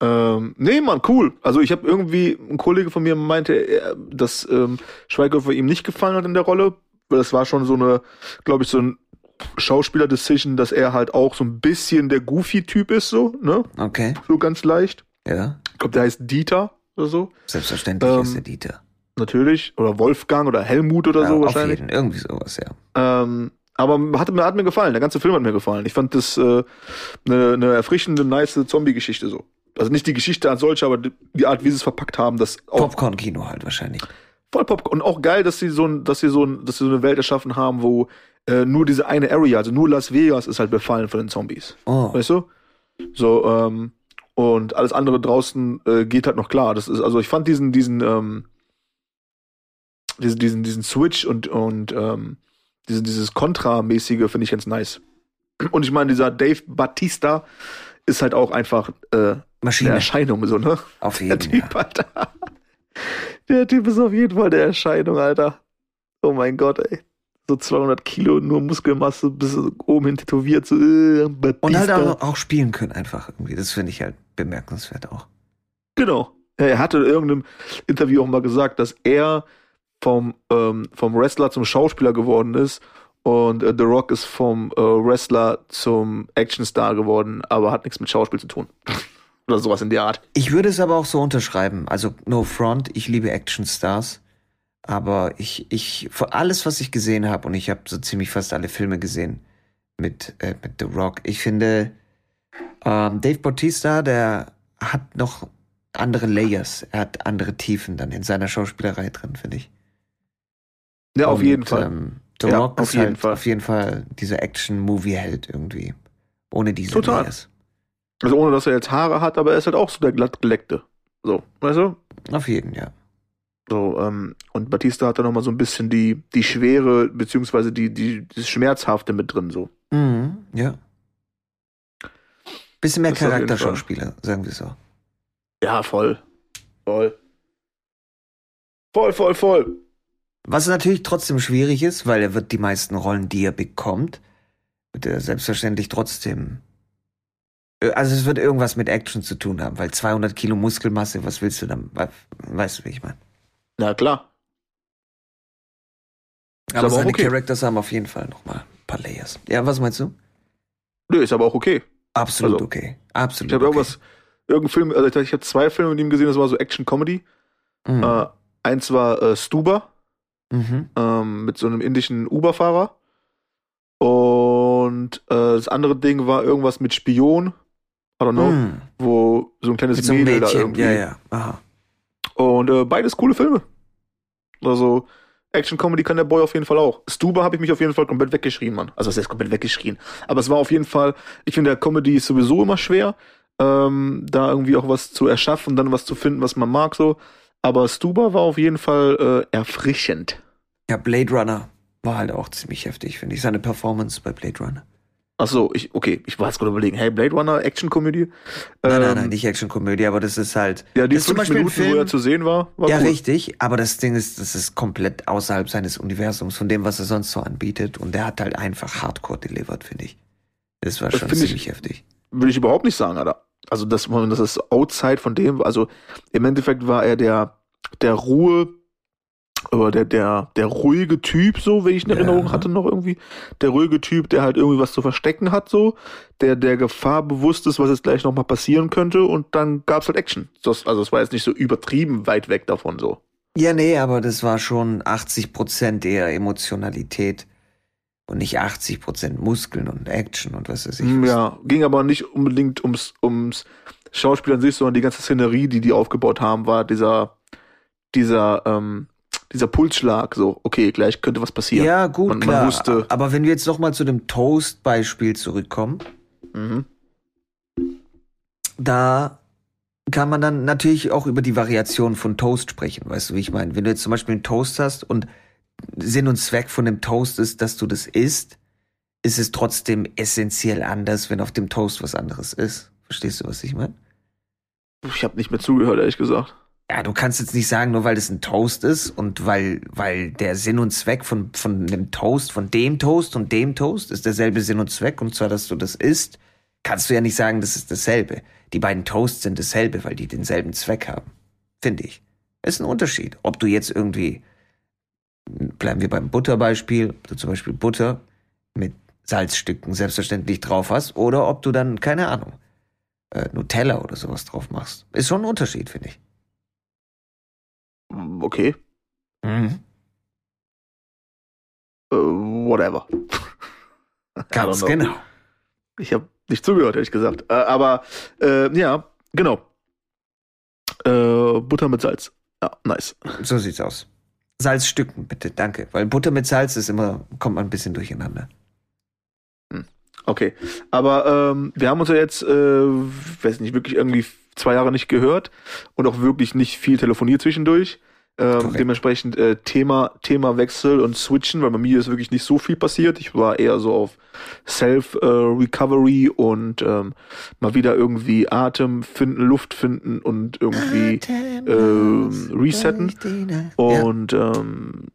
Ähm, nee, Mann, cool. Also ich habe irgendwie, ein Kollege von mir meinte, er, dass ähm, Schweighöfer ihm nicht gefallen hat in der Rolle. Weil Das war schon so eine, glaube ich, so ein Schauspieler-Decision, dass er halt auch so ein bisschen der Goofy-Typ ist, so, ne? Okay. So ganz leicht. Ja. Ich glaube, der heißt Dieter oder so. Selbstverständlich Ähm, ist der Dieter. Natürlich. Oder Wolfgang oder Helmut oder Ja, so wahrscheinlich. jeden. Irgendwie sowas, ja. Ähm, aber hat, mir- hat mir gefallen. Der ganze Film hat mir gefallen. Ich fand das eine äh, ne, erfrischende, nice Zombie-Geschichte so. Also nicht die Geschichte als solche, aber die, Art, wie sie es verpackt haben, das auch Popcorn-Kino halt wahrscheinlich. voll Popcorn. Und auch geil, dass sie so, ein, dass sie so, ein, dass sie so eine Welt erschaffen haben, wo äh, nur diese eine Area, also nur Las Vegas ist halt befallen von den Zombies. Oh. Weißt du? So, ähm, und alles andere draußen äh, geht halt noch klar. Das ist, also ich fand diesen, diesen, ähm, diesen, diesen, diesen Switch und, und ähm, diesen, dieses Kontra-mäßige finde ich ganz nice. Und ich meine, dieser Dave Batista ist halt auch einfach äh, eine Maschine. Erscheinung, so, ne? Auf Der jeden Fall. Typ, Alter. Der Typ ist auf jeden Fall der Erscheinung, Alter. Oh mein Gott, ey. So 200 Kilo, nur Muskelmasse, bis oben hin tätowiert, so, äh. Und halt auch, auch spielen können einfach irgendwie. Das finde ich halt bemerkenswert auch. Genau. Ja, Er hatte in irgendeinem Interview auch mal gesagt, dass er vom, ähm, vom Wrestler zum Schauspieler geworden ist und äh, The Rock ist vom äh, Wrestler zum Actionstar geworden, aber hat nichts mit Schauspiel zu tun. Oder sowas in der Art. Ich würde es aber auch so unterschreiben. Also, no front, ich liebe Actionstars. Aber ich, ich, für alles, was ich gesehen habe, und ich habe so ziemlich fast alle Filme gesehen mit, äh, mit The Rock, ich finde, ähm, Dave Bautista, der hat noch andere Layers. Er hat andere Tiefen dann in seiner Schauspielerei drin, finde ich. Ja, auf Und, jeden Fall. Ähm, The Ja, Rock auf ist jeden halt Fall. auf jeden Fall dieser Action-Movie-Held irgendwie. Ohne diese Total. Layers. Also ohne, dass er jetzt Haare hat, aber er ist halt auch so der glattgeleckte. So, weißt du? Auf jeden, ja. So, ähm, und Batista hat da nochmal so ein bisschen die, die Schwere, beziehungsweise die, die, das Schmerzhafte mit drin, so. Mhm, ja. Bisschen mehr Charakterschauspieler, sagen wir so. Ja, voll. Voll. Voll, voll, voll. Was natürlich trotzdem schwierig ist, weil er wird die meisten Rollen, die er bekommt, wird er selbstverständlich trotzdem. Also es wird irgendwas mit Action zu tun haben, weil 200 Kilo Muskelmasse, was willst du dann? We- Weißt du, wie ich meine? Na klar. Aber aber seine okay. Characters haben auf jeden Fall nochmal ein paar Layers. Ja, was meinst du? Nö, ist aber auch okay. Absolut Also, okay. Absolut Ich habe okay. irgendwas, irgendein Film, also ich, ich habe zwei Filme mit ihm gesehen, das war so Action-Comedy. Mhm. Äh, eins war äh, Stuba, Mhm. ähm, mit so einem indischen Uber-Fahrer. Und äh, das andere Ding war irgendwas mit Spion. I don't know, Mhm. wo so ein kleines Mit so Mädel da Mädchen. irgendwie. Ja, ja. Aha. Und äh, beides coole Filme. Also, Action-Comedy kann der Boy auf jeden Fall auch. Stuba habe ich mich auf jeden Fall komplett weggeschrien, Mann. Also, es ist komplett weggeschrien. Aber es war auf jeden Fall, ich finde, der Comedy ist sowieso immer schwer, ähm, da irgendwie auch was zu erschaffen, dann was zu finden, was man mag, so. Aber Stuba war auf jeden Fall äh, erfrischend. Ja, Blade Runner war halt auch ziemlich heftig, finde ich. Seine Performance bei Blade Runner. Ach so, ich, okay, ich war jetzt gerade überlegen, hey, Blade Runner, Action-Komödie? Nein, Ähm, nein, nein, nicht Actionkomödie, aber das ist halt. Ja, die das ist zum fünf Minuten, wo Film- er zu sehen war, war ja, cool. richtig, aber das Ding ist, das ist komplett außerhalb seines Universums, von dem, was er sonst so anbietet. Und der hat halt einfach hardcore delivered, finde ich. Das war Das schon find ich- ziemlich heftig. Will ich überhaupt nicht sagen, Alter. Also das, das ist outside von dem, also im Endeffekt war er der, der Ruhe, oder der, der, der ruhige Typ, so, wenn ich in Ja. Erinnerung hatte noch irgendwie. Der ruhige Typ, der halt irgendwie was zu verstecken hat, so, der der Gefahr bewusst ist, was jetzt gleich nochmal passieren könnte und dann gab's halt Action. Das, also es war jetzt nicht so übertrieben weit weg davon, so. Ja, nee, aber das war schon 80 Prozent eher Emotionalität und nicht 80 Prozent Muskeln und Action und was weiß ich. Mm, was. Ja, ging aber nicht unbedingt ums, ums Schauspiel an sich, sondern die ganze Szenerie, die die aufgebaut haben, war dieser, dieser, ähm, dieser Pulsschlag, so, okay, gleich könnte was passieren. Ja, gut, man, klar. Man wusste, Aber wenn wir jetzt noch mal zu dem Toast-Beispiel zurückkommen, mhm. da kann man dann natürlich auch über die Variation von Toast sprechen, weißt du, wie ich meine? Wenn du jetzt zum Beispiel einen Toast hast und Sinn und Zweck von dem Toast ist, dass du das isst, ist es trotzdem essentiell anders, wenn auf dem Toast was anderes ist. Verstehst du, was ich meine? ich habe nicht mehr zugehört, ehrlich gesagt. Ja, du kannst jetzt nicht sagen, nur weil das ein Toast ist und weil, weil der Sinn und Zweck von, von dem Toast, von dem Toast und dem Toast ist derselbe Sinn und Zweck und zwar, dass du das isst, kannst du ja nicht sagen, das ist dasselbe. Die beiden Toasts sind dasselbe, weil die denselben Zweck haben. Finde ich. Ist ein Unterschied. Ob du jetzt irgendwie, bleiben wir beim Butterbeispiel, ob du zum Beispiel Butter mit Salzstücken selbstverständlich drauf hast oder ob du dann, keine Ahnung, äh, Nutella oder sowas drauf machst. Ist schon ein Unterschied, finde ich. Okay, Mhm. äh, whatever. Ganz genau. Ich habe nicht zugehört, ehrlich gesagt. Äh, aber äh, ja, genau. Äh, Butter mit Salz. Ja, nice. So sieht's aus. Salzstücken, bitte, danke. Weil Butter mit Salz ist immer, kommt man ein bisschen durcheinander. Okay. Aber ähm, wir haben uns ja jetzt, äh, weiß nicht, wirklich irgendwie zwei Jahre nicht gehört und auch wirklich nicht viel telefoniert zwischendurch. Ähm, dementsprechend äh, Thema, Themawechsel und Switchen, weil bei mir ist wirklich nicht so viel passiert. Ich war eher so auf Self-Recovery und ähm, mal wieder irgendwie Atem finden, Luft finden und irgendwie ähm, resetten. Und ähm,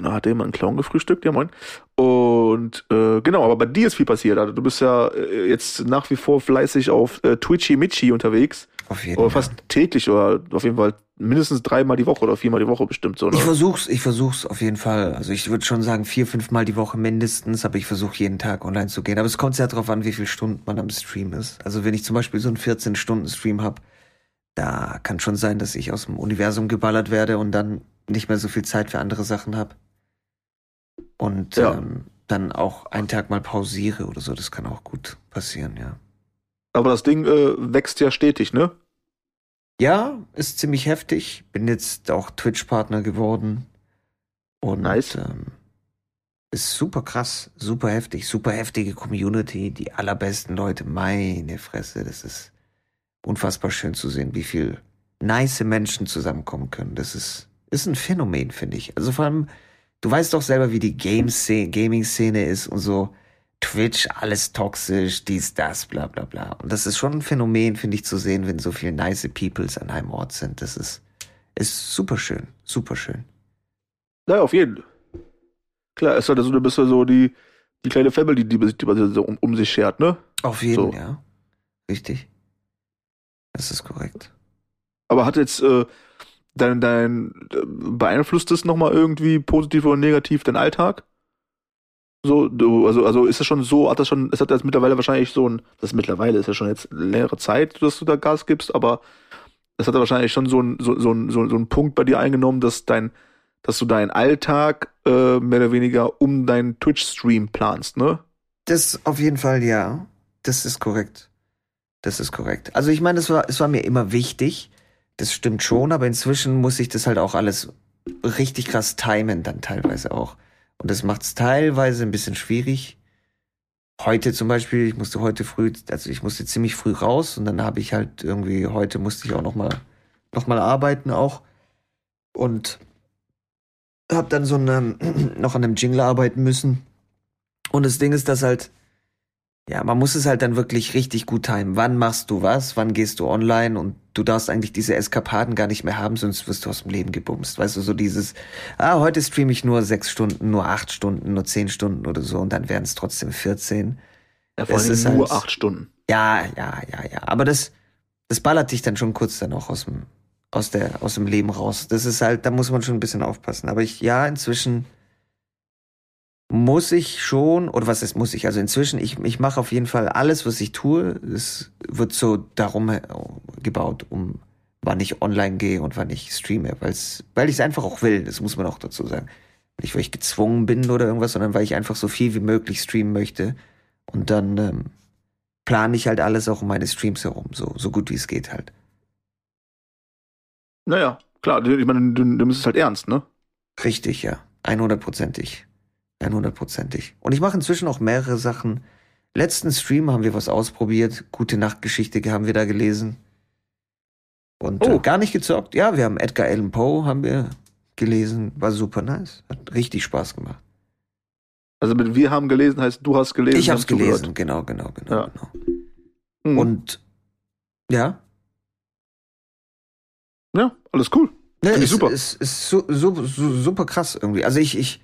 na, hat jemand einen Clown gefrühstückt? Ja, moin. Und äh, genau, aber bei dir ist viel passiert. Also, du bist ja äh, jetzt nach wie vor fleißig auf äh, Twitchy Mitchy unterwegs. Auf jeden Oder Fall. fast täglich oder auf jeden Fall mindestens dreimal die Woche oder viermal die Woche bestimmt so. Ne? Ich versuch's, ich versuch's auf jeden Fall. Also ich würde schon sagen vier, fünf Mal die Woche mindestens, aber ich versuche jeden Tag online zu gehen. Aber es kommt sehr darauf an, wie viele Stunden man am Stream ist. Also wenn ich zum Beispiel so einen 14-Stunden-Stream hab, da kann schon sein, dass ich aus dem Universum geballert werde und dann nicht mehr so viel Zeit für andere Sachen hab. Und Ja. ähm, dann auch einen Tag mal pausiere oder so. Das kann auch gut passieren, ja. Aber das Ding äh, wächst ja stetig, ne? Ja, ist ziemlich heftig. Bin jetzt auch Twitch-Partner geworden. Und Nice. ähm, ist super krass, super heftig, super heftige Community, die allerbesten Leute, meine Fresse, das ist unfassbar schön zu sehen, wie viel nice Menschen zusammenkommen können. Das ist, ist ein Phänomen, finde ich. Also vor allem, du weißt doch selber, wie die Gaming-Szene ist und so. Twitch, alles toxisch, dies, das, bla bla bla. Und das ist schon ein Phänomen, finde ich, zu sehen, wenn so viele nice Peoples an einem Ort sind. Das ist, ist super schön, super schön. Ja, auf jeden. Klar, ist halt so, du bist ja so die, die kleine Family, die, die, die so um, um sich schert, ne? Auf jeden, So. ja. Richtig. Das ist korrekt. Aber hat jetzt äh, dein, dein äh, beeinflusst es nochmal irgendwie positiv oder negativ deinen Alltag? So, also, also ist es schon so, hat das schon, es hat jetzt mittlerweile wahrscheinlich so ein, das mittlerweile, ist ja schon jetzt längere Zeit, dass du da Gas gibst, aber es hat wahrscheinlich schon so ein, so, so, so, so ein Punkt bei dir eingenommen, dass dein, dass du deinen Alltag äh, mehr oder weniger um deinen Twitch-Stream planst, ne? Das auf jeden Fall, ja. Das ist korrekt. Das ist korrekt. Also ich meine, es war, es war mir immer wichtig. Das stimmt schon, aber inzwischen muss ich das halt auch alles richtig krass timen dann teilweise auch. Und das macht es teilweise ein bisschen schwierig. Heute zum Beispiel, ich musste heute früh, also ich musste ziemlich früh raus und dann habe ich halt irgendwie, heute musste ich auch noch mal, noch mal arbeiten auch. Und habe dann so eine, noch an einem Jingle arbeiten müssen. Und das Ding ist, dass halt, ja, man muss es halt dann wirklich richtig gut timen. Wann machst du was? Wann gehst du online? Und du darfst eigentlich diese Eskapaden gar nicht mehr haben, sonst wirst du aus dem Leben gebumst. Weißt du, so dieses, ah, heute streame ich nur sechs Stunden, nur acht Stunden, nur zehn Stunden oder so und dann wären es trotzdem 14. Ja, vor Es allem ist nur halt- acht Stunden. Ja, ja, ja, ja. Aber das, das ballert dich dann schon kurz dann auch aus dem, aus der, aus dem Leben raus. Das ist halt, da muss man schon ein bisschen aufpassen. Aber ich, ja, inzwischen muss ich schon, oder was ist muss ich? Also inzwischen, ich, ich mache auf jeden Fall alles, was ich tue. Es wird so darum äh, gebaut, um wann ich online gehe und wann ich streame, weil's, weil ich es einfach auch will. Das muss man auch dazu sagen. Nicht, weil ich gezwungen bin oder irgendwas, sondern weil ich einfach so viel wie möglich streamen möchte. Und dann ähm, plane ich halt alles auch um meine Streams herum, so, so gut wie es geht halt. Naja, klar, ich meine, du, du nimmst es halt ernst, ne? Richtig, ja. 100%ig. 100%ig. Und ich mache inzwischen auch mehrere Sachen. Letzten Stream haben wir was ausprobiert. Gute Nachtgeschichte haben wir da gelesen. Und Oh. äh, gar nicht gezockt. Ja, wir haben Edgar Allan Poe haben wir gelesen. War super nice. Hat richtig Spaß gemacht. Also mit wir haben gelesen heißt, du hast gelesen. ich hab's gelesen, genau, genau, genau, Ja. genau. Mhm. Und ja, ja, alles cool. Ne, Finde ich ist, super. Ist, ist su su su super krass irgendwie. Also ich, ich,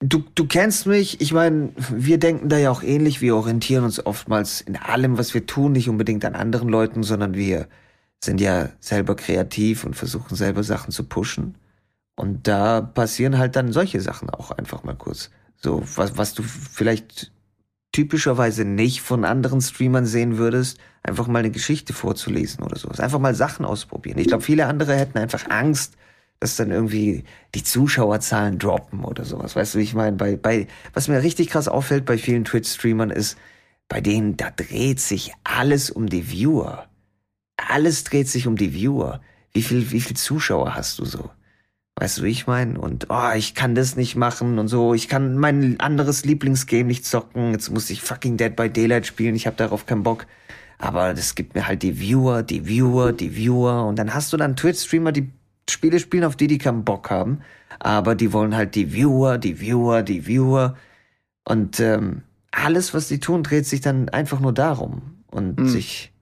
du, du kennst mich. Ich meine, wir denken da ja auch ähnlich. Wir orientieren uns oftmals in allem, was wir tun, nicht unbedingt an anderen Leuten, sondern wir sind ja selber kreativ und versuchen selber Sachen zu pushen. Und da passieren halt dann solche Sachen auch einfach mal kurz. So, was, was du vielleicht typischerweise nicht von anderen Streamern sehen würdest, einfach mal eine Geschichte vorzulesen oder sowas. Einfach mal Sachen ausprobieren. Ich glaube, viele andere hätten einfach Angst, dass dann irgendwie die Zuschauerzahlen droppen oder sowas. Weißt du, wie ich meine? Bei, bei, was mir richtig krass auffällt bei vielen Twitch-Streamern ist, bei denen, da dreht sich alles um die Viewer. Alles dreht sich um die Viewer. Wie viel, wie viel Zuschauer hast du so? Weißt du, wie ich meine? Und oh, ich kann das nicht machen und so. Ich kann mein anderes Lieblingsgame nicht zocken. Jetzt muss ich fucking Dead by Daylight spielen. Ich habe darauf keinen Bock. Aber das gibt mir halt die Viewer, die Viewer, die Viewer. Und dann hast du dann Twitch-Streamer, die Spiele spielen, auf die die keinen Bock haben. Aber die wollen halt die Viewer, die Viewer, die Viewer. Und ähm, alles, was die tun, dreht sich dann einfach nur darum. Und Hm. sich.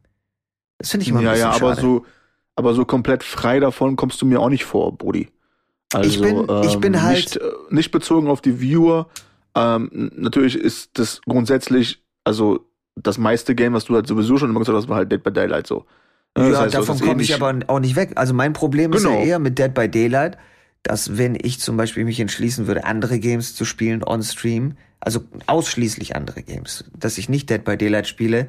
Das finde ich immer ein ja, bisschen ja, aber schade. so, aber so komplett frei davon kommst du mir auch nicht vor, Brudi. Also, Ich bin- ich bin halt- nicht, äh, nicht bezogen auf die Viewer. Ähm, natürlich ist das grundsätzlich, also das meiste Game, was du halt sowieso schon immer gesagt hast, war halt Dead by Daylight so. Ja, du davon komme ich aber auch nicht weg. Also mein Problem ist ja Genau. eher mit Dead by Daylight, dass wenn ich zum Beispiel mich entschließen würde, andere Games zu spielen on Stream, also ausschließlich andere Games, dass ich nicht Dead by Daylight spiele,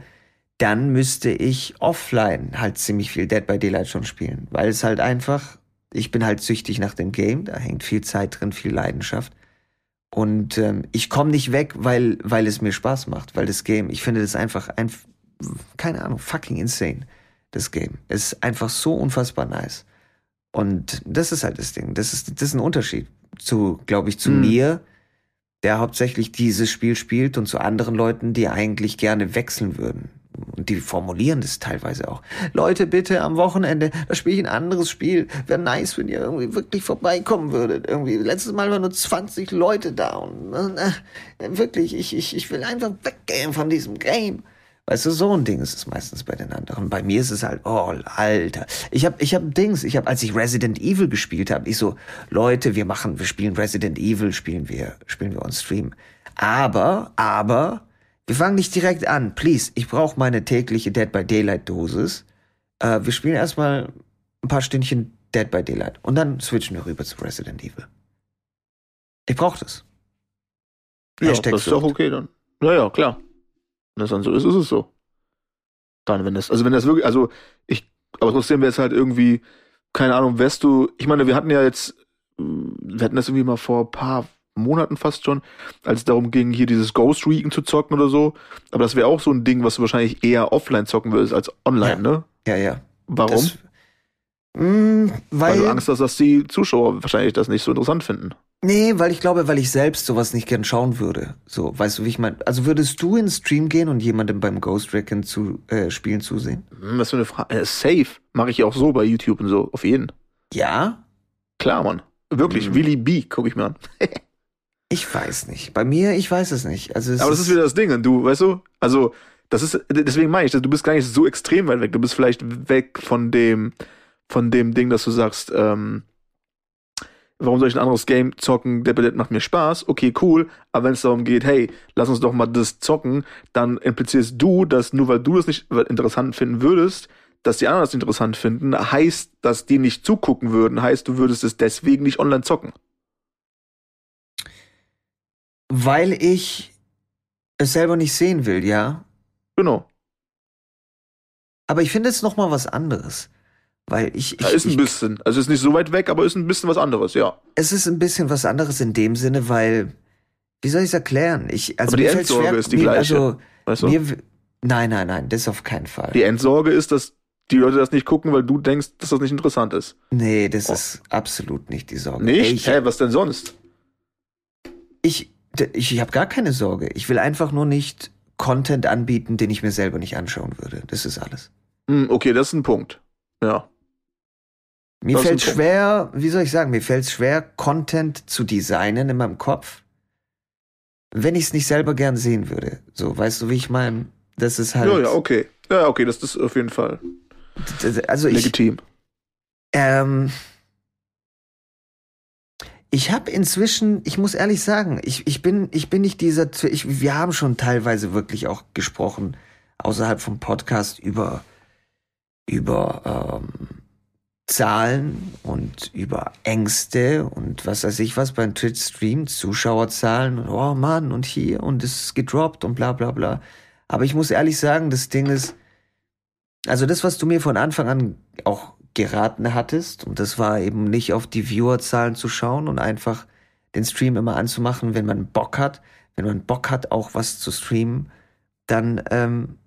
dann müsste ich offline halt ziemlich viel Dead by Daylight schon spielen, weil es halt einfach, ich bin halt süchtig nach dem Game, da hängt viel Zeit drin, viel Leidenschaft. Und ähm, ich komme nicht weg, weil, weil es mir Spaß macht, weil das Game, ich finde das einfach, ein, keine Ahnung, fucking insane das Game. Es ist einfach so unfassbar nice. Und das ist halt das Ding. Das ist, das ist ein Unterschied zu, glaube ich, zu Mhm. mir, der hauptsächlich dieses Spiel spielt und zu anderen Leuten, die eigentlich gerne wechseln würden. Und die formulieren das teilweise auch. Leute, bitte am Wochenende, da spiele ich ein anderes Spiel. Wäre nice, wenn ihr irgendwie wirklich vorbeikommen würdet. Irgendwie, letztes Mal waren nur 20 Leute da und äh, wirklich, ich, ich, ich will einfach weggehen von diesem Game. Weißt du, so ein Ding ist es meistens bei den anderen. Bei mir ist es halt, oh, Alter. Ich hab, ich hab Dings, ich hab, als ich Resident Evil gespielt habe, ich so, Leute, wir machen, wir spielen Resident Evil, spielen wir, spielen wir on Stream. Aber, aber, wir fangen nicht direkt an. Please, ich brauche meine tägliche Dead by Daylight Dosis. Äh, wir spielen erstmal ein paar Stündchen Dead by Daylight und dann switchen wir rüber zu Resident Evil. Ich brauche das. Ja, Hashtag das ist auch Sucht. okay dann. Ja, ja, klar. Wenn das dann so ist, ist es so. Dann, wenn das, also wenn das wirklich, also ich, aber trotzdem wäre es halt irgendwie, keine Ahnung, wärst du, ich meine, wir hatten ja jetzt, mh, wir hatten das irgendwie mal vor ein paar Monaten fast schon, als es darum ging, hier dieses Ghost Recon zu zocken oder so. Aber das wäre auch so ein Ding, was du wahrscheinlich eher offline zocken würdest als online, Ja. ne? Ja, ja. Warum? Das, Mm, weil, weil, du Angst hast, dass die Zuschauer wahrscheinlich das nicht so interessant finden. Nee, weil ich glaube, weil ich selbst sowas nicht gern schauen würde. So, weißt du, wie ich meine? Also würdest du in den Stream gehen und jemandem beim Ghost Recon zu äh, spielen zusehen? Hm, was für eine Frage. Äh, safe. Mache ich ja auch so bei YouTube und so, auf jeden. Ja? Klar, Mann. Wirklich, Mhm. Willy B, gucke ich mir an. Ich weiß nicht. Bei mir, ich weiß es nicht. Also es Aber das ist wieder das Ding, und du, weißt du, also, das ist, deswegen meine ich, du bist gar nicht so extrem weit weg. Du bist vielleicht weg von dem, von dem Ding, dass du sagst, ähm, warum soll ich ein anderes Game zocken? Der Billett macht mir Spaß. Okay, cool. Aber wenn es darum geht, hey, lass uns doch mal das zocken, dann implizierst du, dass nur weil du das nicht interessant finden würdest, dass die anderen das interessant finden, heißt, dass die nicht zugucken würden, heißt, du würdest es deswegen nicht online zocken. weil ich es selber nicht sehen will, ja. Genau. Aber ich finde es noch mal was anderes. Weil ich, ich, Ja, ist ein ich bisschen. Also ist nicht so weit weg, aber ist ein bisschen was anderes, ja. es ist ein bisschen was anderes in dem Sinne, weil, wie soll ich es erklären? Ich, also Aber die Endsorge schwer, ist die mir, gleiche, Also, Weißt du? mir, Nein, nein, nein, das auf keinen Fall. Die Endsorge ist, dass die Leute das nicht gucken, weil du denkst, dass das nicht interessant ist. Nee, das oh. ist absolut nicht die Sorge. Nicht? Ey, ich, Hä, was denn sonst? Ich, ich, ich habe gar keine Sorge. Ich will einfach nur nicht Content anbieten, den ich mir selber nicht anschauen würde. Das ist alles. Hm, okay, das ist ein Punkt. Ja. Mir fällt schwer, wie soll ich sagen, mir fällt schwer, Content zu designen in meinem Kopf, wenn ich es nicht selber gern sehen würde. So, weißt du, wie ich meine? Das ist halt. Ja, ja, okay. Ja, okay, das ist auf jeden Fall. Also ich, legitim. Ähm, ich habe inzwischen, ich muss ehrlich sagen, ich, ich bin, ich bin nicht dieser, ich, wir haben schon teilweise wirklich auch gesprochen, außerhalb vom Podcast über, über ähm, Zahlen und über Ängste und was weiß ich was beim Twitch-Stream, Zuschauerzahlen und oh Mann und hier und es ist gedroppt und bla bla bla. Aber ich muss ehrlich sagen, das Ding ist, also das, was du mir von Anfang an auch geraten hattest, und das war eben nicht auf die Viewerzahlen zu schauen und einfach den Stream immer anzumachen, wenn man Bock hat, wenn man Bock hat, auch was zu streamen, dann, ähm,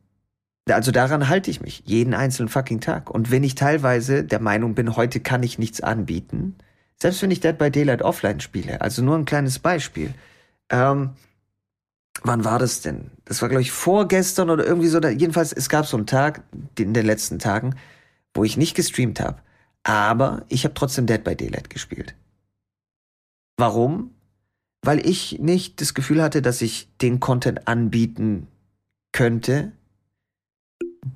also daran halte ich mich, jeden einzelnen fucking Tag. Und wenn ich teilweise der Meinung bin, heute kann ich nichts anbieten, selbst wenn ich Dead by Daylight offline spiele, also nur ein kleines Beispiel, ähm, wann war das denn? Das war, glaube ich, vorgestern oder irgendwie so. Jedenfalls, es gab so einen Tag in den letzten Tagen, wo ich nicht gestreamt habe. Aber ich habe trotzdem Dead by Daylight gespielt. Warum? Weil ich nicht das Gefühl hatte, dass ich den Content anbieten könnte,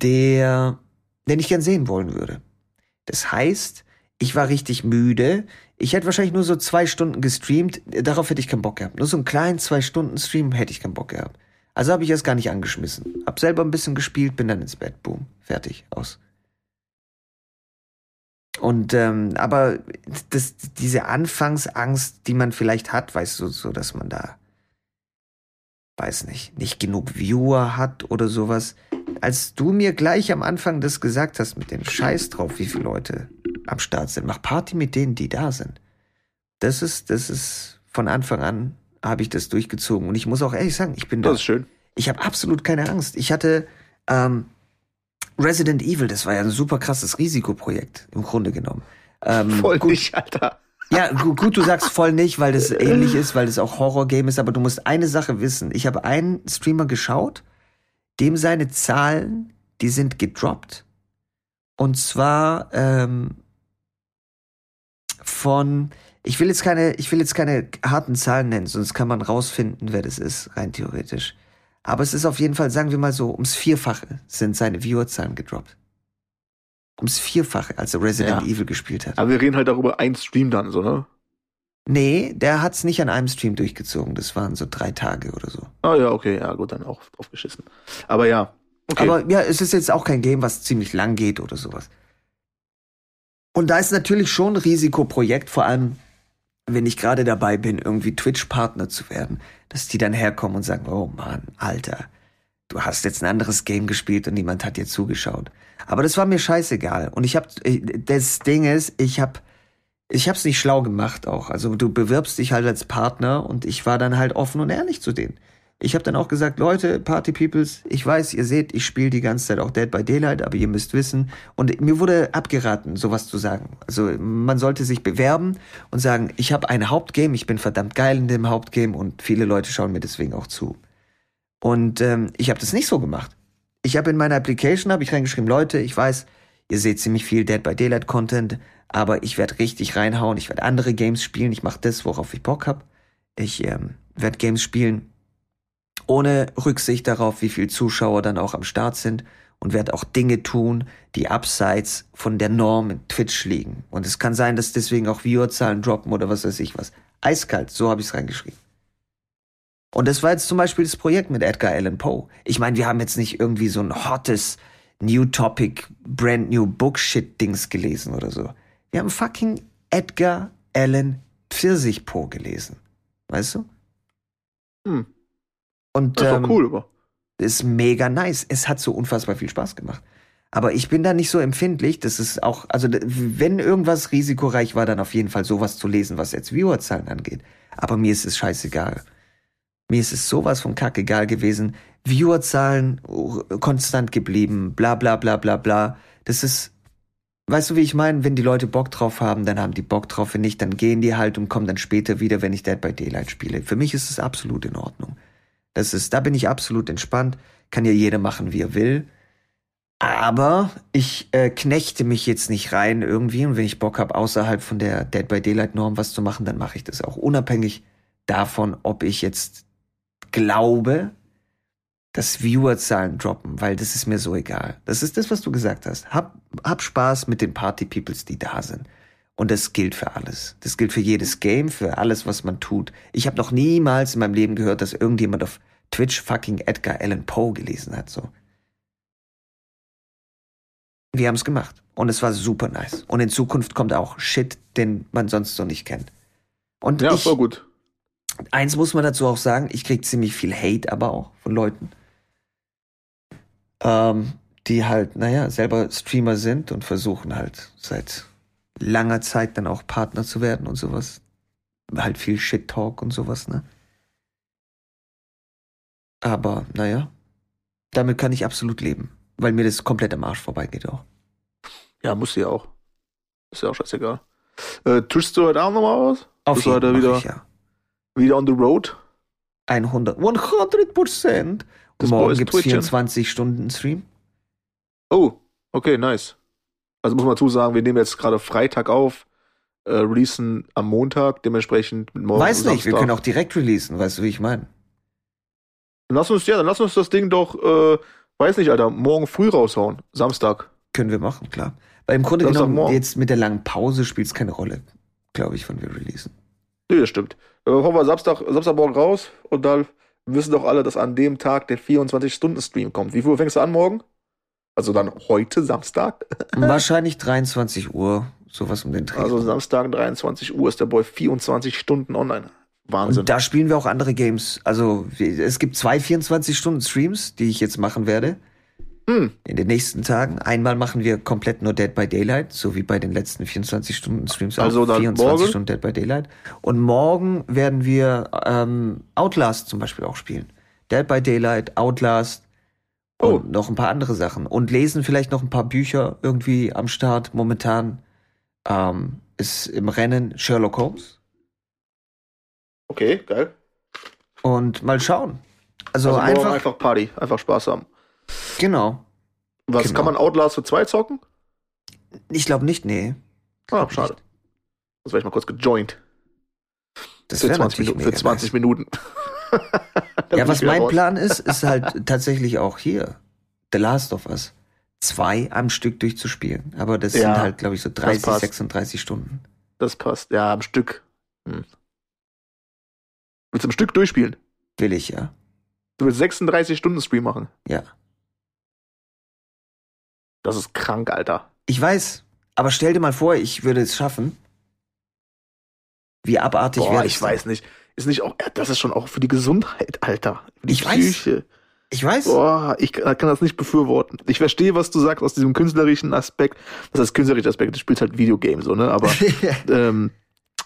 der, den ich gern sehen wollen würde. Das heißt, ich war richtig müde. Ich hätte wahrscheinlich nur so zwei Stunden gestreamt. Darauf hätte ich keinen Bock gehabt. Nur so einen kleinen zwei Stunden Stream hätte ich keinen Bock gehabt. Also habe ich erst gar nicht angeschmissen. Hab selber ein bisschen gespielt, bin dann ins Bett. Boom. Fertig. Aus. Und ähm, aber das, diese Anfangsangst, die man vielleicht hat, weißt du, so dass man da, weiß nicht, nicht genug Viewer hat oder sowas. Als du mir gleich am Anfang das gesagt hast mit dem Scheiß drauf, wie viele Leute am Start sind. Mach Party mit denen, die da sind. Das ist, das ist von Anfang an habe ich das durchgezogen. Und ich muss auch ehrlich sagen, ich bin da. Das ist schön. Ich habe absolut keine Angst. Ich hatte ähm, Resident Evil, das war ja ein super krasses Risikoprojekt, im Grunde genommen. Ähm, voll gut, nicht, Alter. Ja, gut, gut, du sagst voll nicht, weil das ähnlich ist, weil das auch Horror-Game ist, aber du musst eine Sache wissen. Ich habe einen Streamer geschaut, dem seine Zahlen, die sind gedroppt. Und zwar ähm, von, ich will jetzt keine, ich will jetzt keine harten Zahlen nennen, sonst kann man rausfinden, wer das ist, rein theoretisch. Aber es ist auf jeden Fall, sagen wir mal so, ums Vierfache sind seine Viewerzahlen gedroppt. Ums Vierfache, als er Resident ja. Evil gespielt hat. Aber wir reden halt darüber, ein Stream dann, so, ne? Nee, der hat's nicht an einem Stream durchgezogen. Das waren so drei Tage oder so. Ah ja, okay, ja gut, dann auch aufgeschissen. Aber ja. Okay. Aber ja, es ist jetzt auch kein Game, was ziemlich lang geht oder sowas. Und da ist natürlich schon ein Risikoprojekt, vor allem wenn ich gerade dabei bin, irgendwie Twitch-Partner zu werden, dass die dann herkommen und sagen, oh Mann, Alter, du hast jetzt ein anderes Game gespielt und niemand hat dir zugeschaut. Aber das war mir scheißegal. Und ich hab, das Ding ist, ich hab, ich hab's nicht schlau gemacht auch. Also du bewirbst dich halt als Partner und ich war dann halt offen und ehrlich zu denen. Ich habe dann auch gesagt, Leute, Party Peoples, ich weiß, ihr seht, ich spiele die ganze Zeit auch Dead by Daylight, aber ihr müsst wissen. Und mir wurde abgeraten, sowas zu sagen. Also man sollte sich bewerben und sagen, ich habe ein Hauptgame, ich bin verdammt geil in dem Hauptgame und viele Leute schauen mir deswegen auch zu. Und ähm, ich habe das nicht so gemacht. Ich habe in meiner Application habe ich reingeschrieben, Leute, ich weiß, ihr seht ziemlich viel Dead by Daylight Content, aber ich werde richtig reinhauen, ich werde andere Games spielen, ich mache das, worauf ich Bock habe. Ich ähm, werde Games spielen, ohne Rücksicht darauf, wie viel Zuschauer dann auch am Start sind und werde auch Dinge tun, die abseits von der Norm in Twitch liegen. Und es kann sein, dass deswegen auch Viewerzahlen droppen oder was weiß ich was. Eiskalt, so habe ich es reingeschrieben. Und das war jetzt zum Beispiel das Projekt mit Edgar Allan Poe. Ich meine, wir haben jetzt nicht irgendwie so ein hottes New Topic, Brand New Book Shit Dings gelesen oder so. Wir haben fucking Edgar Allan Pfirsich Poe gelesen. Weißt du? Hm. Und, das ist ähm, cool, aber. Ist mega nice. Es hat so unfassbar viel Spaß gemacht. Aber ich bin da nicht so empfindlich. Das ist auch, also wenn irgendwas risikoreich war, dann auf jeden Fall sowas zu lesen, was jetzt Viewerzahlen angeht. Aber mir ist es scheißegal. Mir ist es sowas von kackegal gewesen. Viewerzahlen konstant geblieben, bla bla bla bla bla. Das ist, weißt du, wie ich meine? Wenn die Leute Bock drauf haben, dann haben die Bock drauf. Wenn nicht, dann gehen die halt und kommen dann später wieder, wenn ich Dead by Daylight spiele. Für mich ist es absolut in Ordnung. Das ist, da bin ich absolut entspannt. Kann ja jeder machen, wie er will. Aber ich äh, knechte mich jetzt nicht rein irgendwie und wenn ich Bock habe, außerhalb von der Dead by Daylight Norm was zu machen, dann mache ich das auch. Unabhängig davon, ob ich jetzt glaube, dass Viewerzahlen droppen, weil das ist mir so egal. Das ist das, was du gesagt hast. Hab, hab Spaß mit den Party Peoples, die da sind. Und das gilt für alles. Das gilt für jedes Game, für alles, was man tut. Ich habe noch niemals in meinem Leben gehört, dass irgendjemand auf Twitch fucking Edgar Allan Poe gelesen hat. So. Wir haben es gemacht. Und es war super nice. Und in Zukunft kommt auch Shit, den man sonst so nicht kennt. Und Ja, ich, voll gut. eins muss man dazu auch sagen, ich krieg ziemlich viel Hate aber auch von Leuten, ähm, die halt, naja, selber Streamer sind und versuchen halt seit langer Zeit dann auch Partner zu werden und sowas. Halt viel Shit-Talk und sowas, ne? Aber, naja, damit kann ich absolut leben, weil mir das komplett am Arsch vorbeigeht auch. Ja, muss sie auch. Ist ja auch scheißegal. Äh, tust du heute Abend nochmal was? Auf jeden wieder, Fall, ja. wieder on the road? 100, 100 Prozent. Das Morgen gibt's Twitchen. 24 Stunden Stream. Oh, okay, nice. Also muss man dazu sagen, wir nehmen jetzt gerade Freitag auf, äh, releasen am Montag, dementsprechend mit morgen Weiß nicht, wir Samstag. können auch direkt releasen, weißt du, wie ich meine? Dann lass uns, ja, dann lass uns das Ding doch, äh, weiß nicht, Alter, morgen früh raushauen. Samstag. Können wir machen, klar. Weil im Grunde genommen, Samstagmorgen. jetzt mit der langen Pause spielt es keine Rolle, glaube ich, wann wir releasen. Nee, das stimmt. Äh, hauen wir Samstag, Samstagmorgen raus und dann wissen doch alle, dass an dem Tag der 24-Stunden-Stream kommt. Wie viel Uhr fängst du an morgen? Also dann heute Samstag. Wahrscheinlich 23 Uhr, sowas um den Dreh. Also Samstag 23 Uhr ist der Boy 24 Stunden online. Wahnsinn. Und da spielen wir auch andere Games. Also es gibt zwei 24-Stunden-Streams, die ich jetzt machen werde. Hm. In den nächsten Tagen. Einmal machen wir komplett nur Dead by Daylight, so wie bei den letzten 24-Stunden-Streams Also auch. dann 24 morgen? Stunden Dead by Daylight. Und morgen werden wir ähm, Outlast zum Beispiel auch spielen. Dead by Daylight, Outlast Oh. und noch ein paar andere Sachen. Und lesen vielleicht noch ein paar Bücher irgendwie am Start. Momentan ähm, ist im Rennen Sherlock Holmes. Okay, geil. Und mal schauen. Also, Also, einfach, einfach Party, einfach Spaß haben. Genau. Was Genau. kann man Outlast für zwei zocken? Ich glaube nicht, nee. Ah, schade. nicht. Das war ich mal kurz gejoint. Das Für wäre 20, natürlich Minuten, für mega 20 nice. Minuten. Ja, was mein raus. Plan ist, ist halt tatsächlich auch hier The Last of Us zwei am Stück durchzuspielen. Aber das Ja, sind halt, glaube ich, so 30, passt. 36 Stunden. Das passt. Ja, am Stück. Hm. Willst du am Stück durchspielen? Will ich, ja. Du willst 36 Stunden Stream machen. Ja. Das ist krank, Alter. Ich weiß, aber stell dir mal vor, ich würde es schaffen. Wie abartig wäre ich das weiß nicht. Ist nicht auch, das ist schon auch für die Gesundheit, Alter. Die Ich weiß. Psyche. Ich weiß. Boah, ich kann kann das nicht befürworten. Ich verstehe, was du sagst aus diesem künstlerischen Aspekt. Das heißt, künstlerischer Aspekt, du spielst halt Videogames, so, ne? Aber ähm,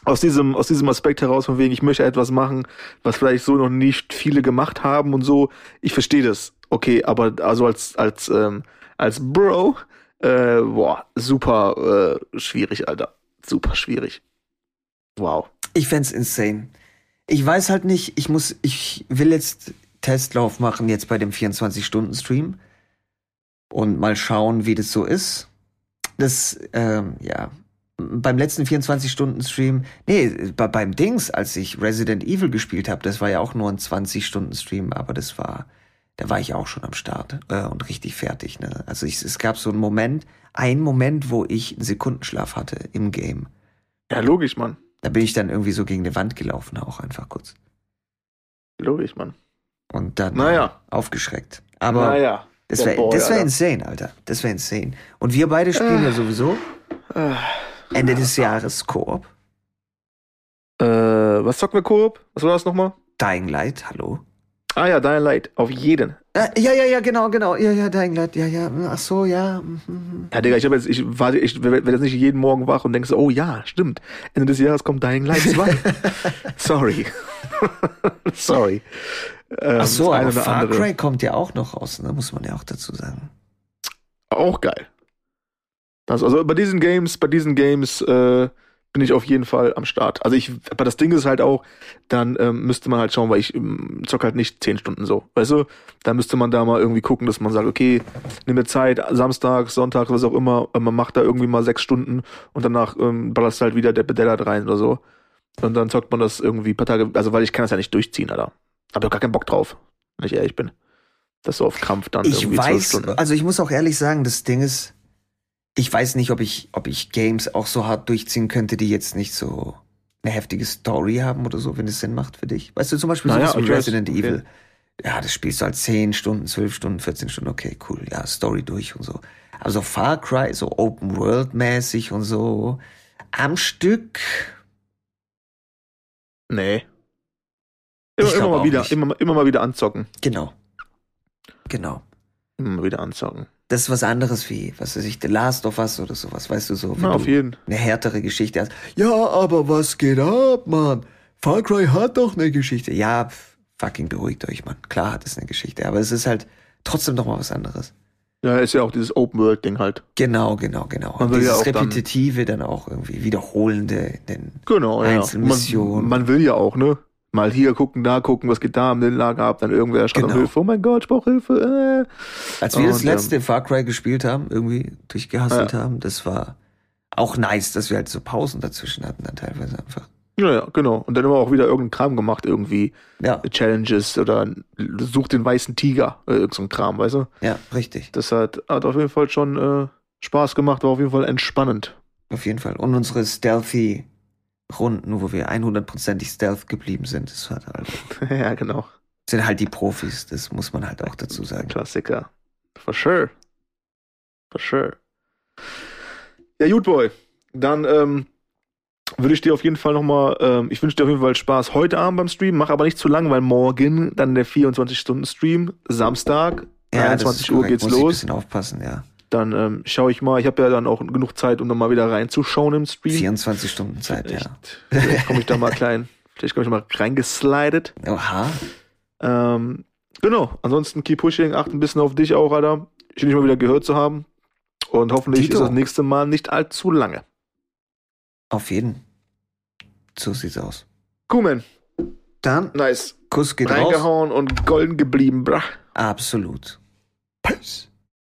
aus diesem, aus diesem Aspekt heraus, von wegen, ich möchte etwas machen, was vielleicht so noch nicht viele gemacht haben und so. Ich verstehe das. Okay, aber also als, als, ähm, als Bro, äh, boah, super äh, schwierig, Alter. Super schwierig. Wow. Ich fänd's insane. Ich weiß halt nicht, ich muss, ich will jetzt Testlauf machen jetzt bei dem 24-Stunden-Stream und mal schauen, wie das so ist. Das, ähm, ja, beim letzten 24-Stunden-Stream, nee, bei, beim Dings, als ich Resident Evil gespielt habe, das war ja auch nur ein 20-Stunden-Stream, aber das war, da war ich auch schon am Start äh, und richtig fertig. Ne? Also ich, es gab so einen Moment, einen Moment, wo ich einen Sekundenschlaf hatte im Game. Ja, logisch, Mann. Da bin ich dann irgendwie so gegen eine Wand gelaufen, auch einfach kurz. Logisch, Mann. Und dann Naja. äh, aufgeschreckt. Aber naja. das wäre das wär insane, Alter. Das wäre insane. Und wir beide spielen ja sowieso Äh, Ende des Jahres Koop. Äh, was zocken wir Koop? Was war das nochmal? Dying Light, hallo. Ah ja, Dying Light, auf jeden. Äh, ja, ja, ja, genau, genau. Ja, ja, Dying Light. Ja, ja. Ach so, ja. mhm. Ja, Digga, ich habe jetzt, ich warte, ich werde jetzt nicht jeden Morgen wach und denke so, oh ja, stimmt. Ende des Jahres kommt Dying Light 2. Sorry. Sorry. Ähm, Ach so, aber Far andere. Cry kommt ja auch noch raus, ne? Muss man ja auch dazu sagen. Auch geil. Das, also bei diesen Games, bei diesen Games äh, bin ich auf jeden Fall am Start. Also ich, aber das Ding ist halt auch, dann ähm, müsste man halt schauen, weil ich ähm, zock halt nicht zehn Stunden so, weißt du? Da müsste man da mal irgendwie gucken, dass man sagt, okay, nimm mir Zeit, Samstag, Sonntag, was auch immer, äh, man macht da irgendwie mal sechs Stunden und danach ähm, ballerst halt wieder der Bedellert rein oder so. Und dann zockt man das irgendwie ein paar Tage, also weil ich kann das ja nicht durchziehen, Alter. Hab doch gar keinen Bock drauf, wenn ich ehrlich bin. Das so auf Krampf dann Ich irgendwie zwölf weiß, Stunden. also ich muss auch ehrlich sagen, das Ding ist, ich weiß nicht, ob ich, ob ich Games auch so hart durchziehen könnte, die jetzt nicht so eine heftige Story haben oder so, wenn es Sinn macht für dich. Weißt du, zum Beispiel Naja, wie weiß, Resident okay. Evil. Ja, das spielst du halt 10 Stunden, 12 Stunden, 14 Stunden, okay, cool, ja, Story durch und so. Aber so Far Cry, so Open World mäßig und so, am Stück, Nee. Immer, immer mal wieder, nicht. immer, immer mal wieder anzocken. genau. Genau. Immer mal wieder anzocken. Das ist was anderes wie, was weiß ich, The Last of Us oder sowas, weißt du, so. Na, auf jeden. eine härtere Geschichte hast. Ja, aber was geht ab, Mann? Far Cry hat doch eine Geschichte. Ja, fucking beruhigt euch, Mann. Klar hat es eine Geschichte, aber es ist halt trotzdem noch mal was anderes. Ja, ist ja auch dieses Open-World-Ding halt. Genau, genau, genau. Man Und will ja dieses auch dann- Repetitive dann, auch irgendwie wiederholende, denn Genau, ja. Einzelmission. Man, man will ja auch, ne? Mal hier gucken, da gucken, was geht da am Lager ab, dann irgendwer schreit um Genau. Hilfe. Oh mein Gott, ich brauche Hilfe. Äh. als wir das Und, letzte Far Cry gespielt haben, irgendwie durchgehasselt Ja. haben, das war auch nice, dass wir halt so Pausen dazwischen hatten dann teilweise einfach. Ja, ja, genau. Und dann immer auch wieder irgendeinen Kram gemacht, irgendwie Ja, Challenges oder such den weißen Tiger, äh, irgend so ein Kram, weißt du? ja, richtig. Das hat, hat auf jeden Fall schon äh, Spaß gemacht, war auf jeden Fall entspannend. Auf jeden Fall. Und unsere stealthy Runden, wo wir 100%ig stealth geblieben sind, das hat halt, ja, genau. sind halt die Profis, das muss man halt auch dazu sagen. Klassiker. For sure. For sure. Ja, gut, Boy. Dann ähm, würde ich dir auf jeden Fall nochmal, ähm, ich wünsche dir auf jeden Fall Spaß heute Abend beim Stream, mach aber nicht zu lang, weil morgen dann der 24-Stunden-Stream, Samstag, das 23 ist Uhr korrekt, geht's muss ich ein los. bisschen aufpassen, ja. Dann ähm, schaue ich mal, ich habe ja dann auch genug Zeit, um dann mal wieder reinzuschauen im Stream. 24 Stunden Zeit, ja. Echt. Vielleicht komme ich da mal klein, vielleicht komme ich mal reingeslidet. Oha. Ähm, genau, ansonsten keep pushing, acht ein bisschen auf dich auch, Alter. Schön, dich mal wieder gehört zu haben. Und hoffentlich Tito. ist das nächste Mal nicht allzu lange. Auf jeden. So sieht's aus. Cool, man. Dann, Nice. Kuss geht raus. Reingehauen und golden geblieben, brach. Absolut.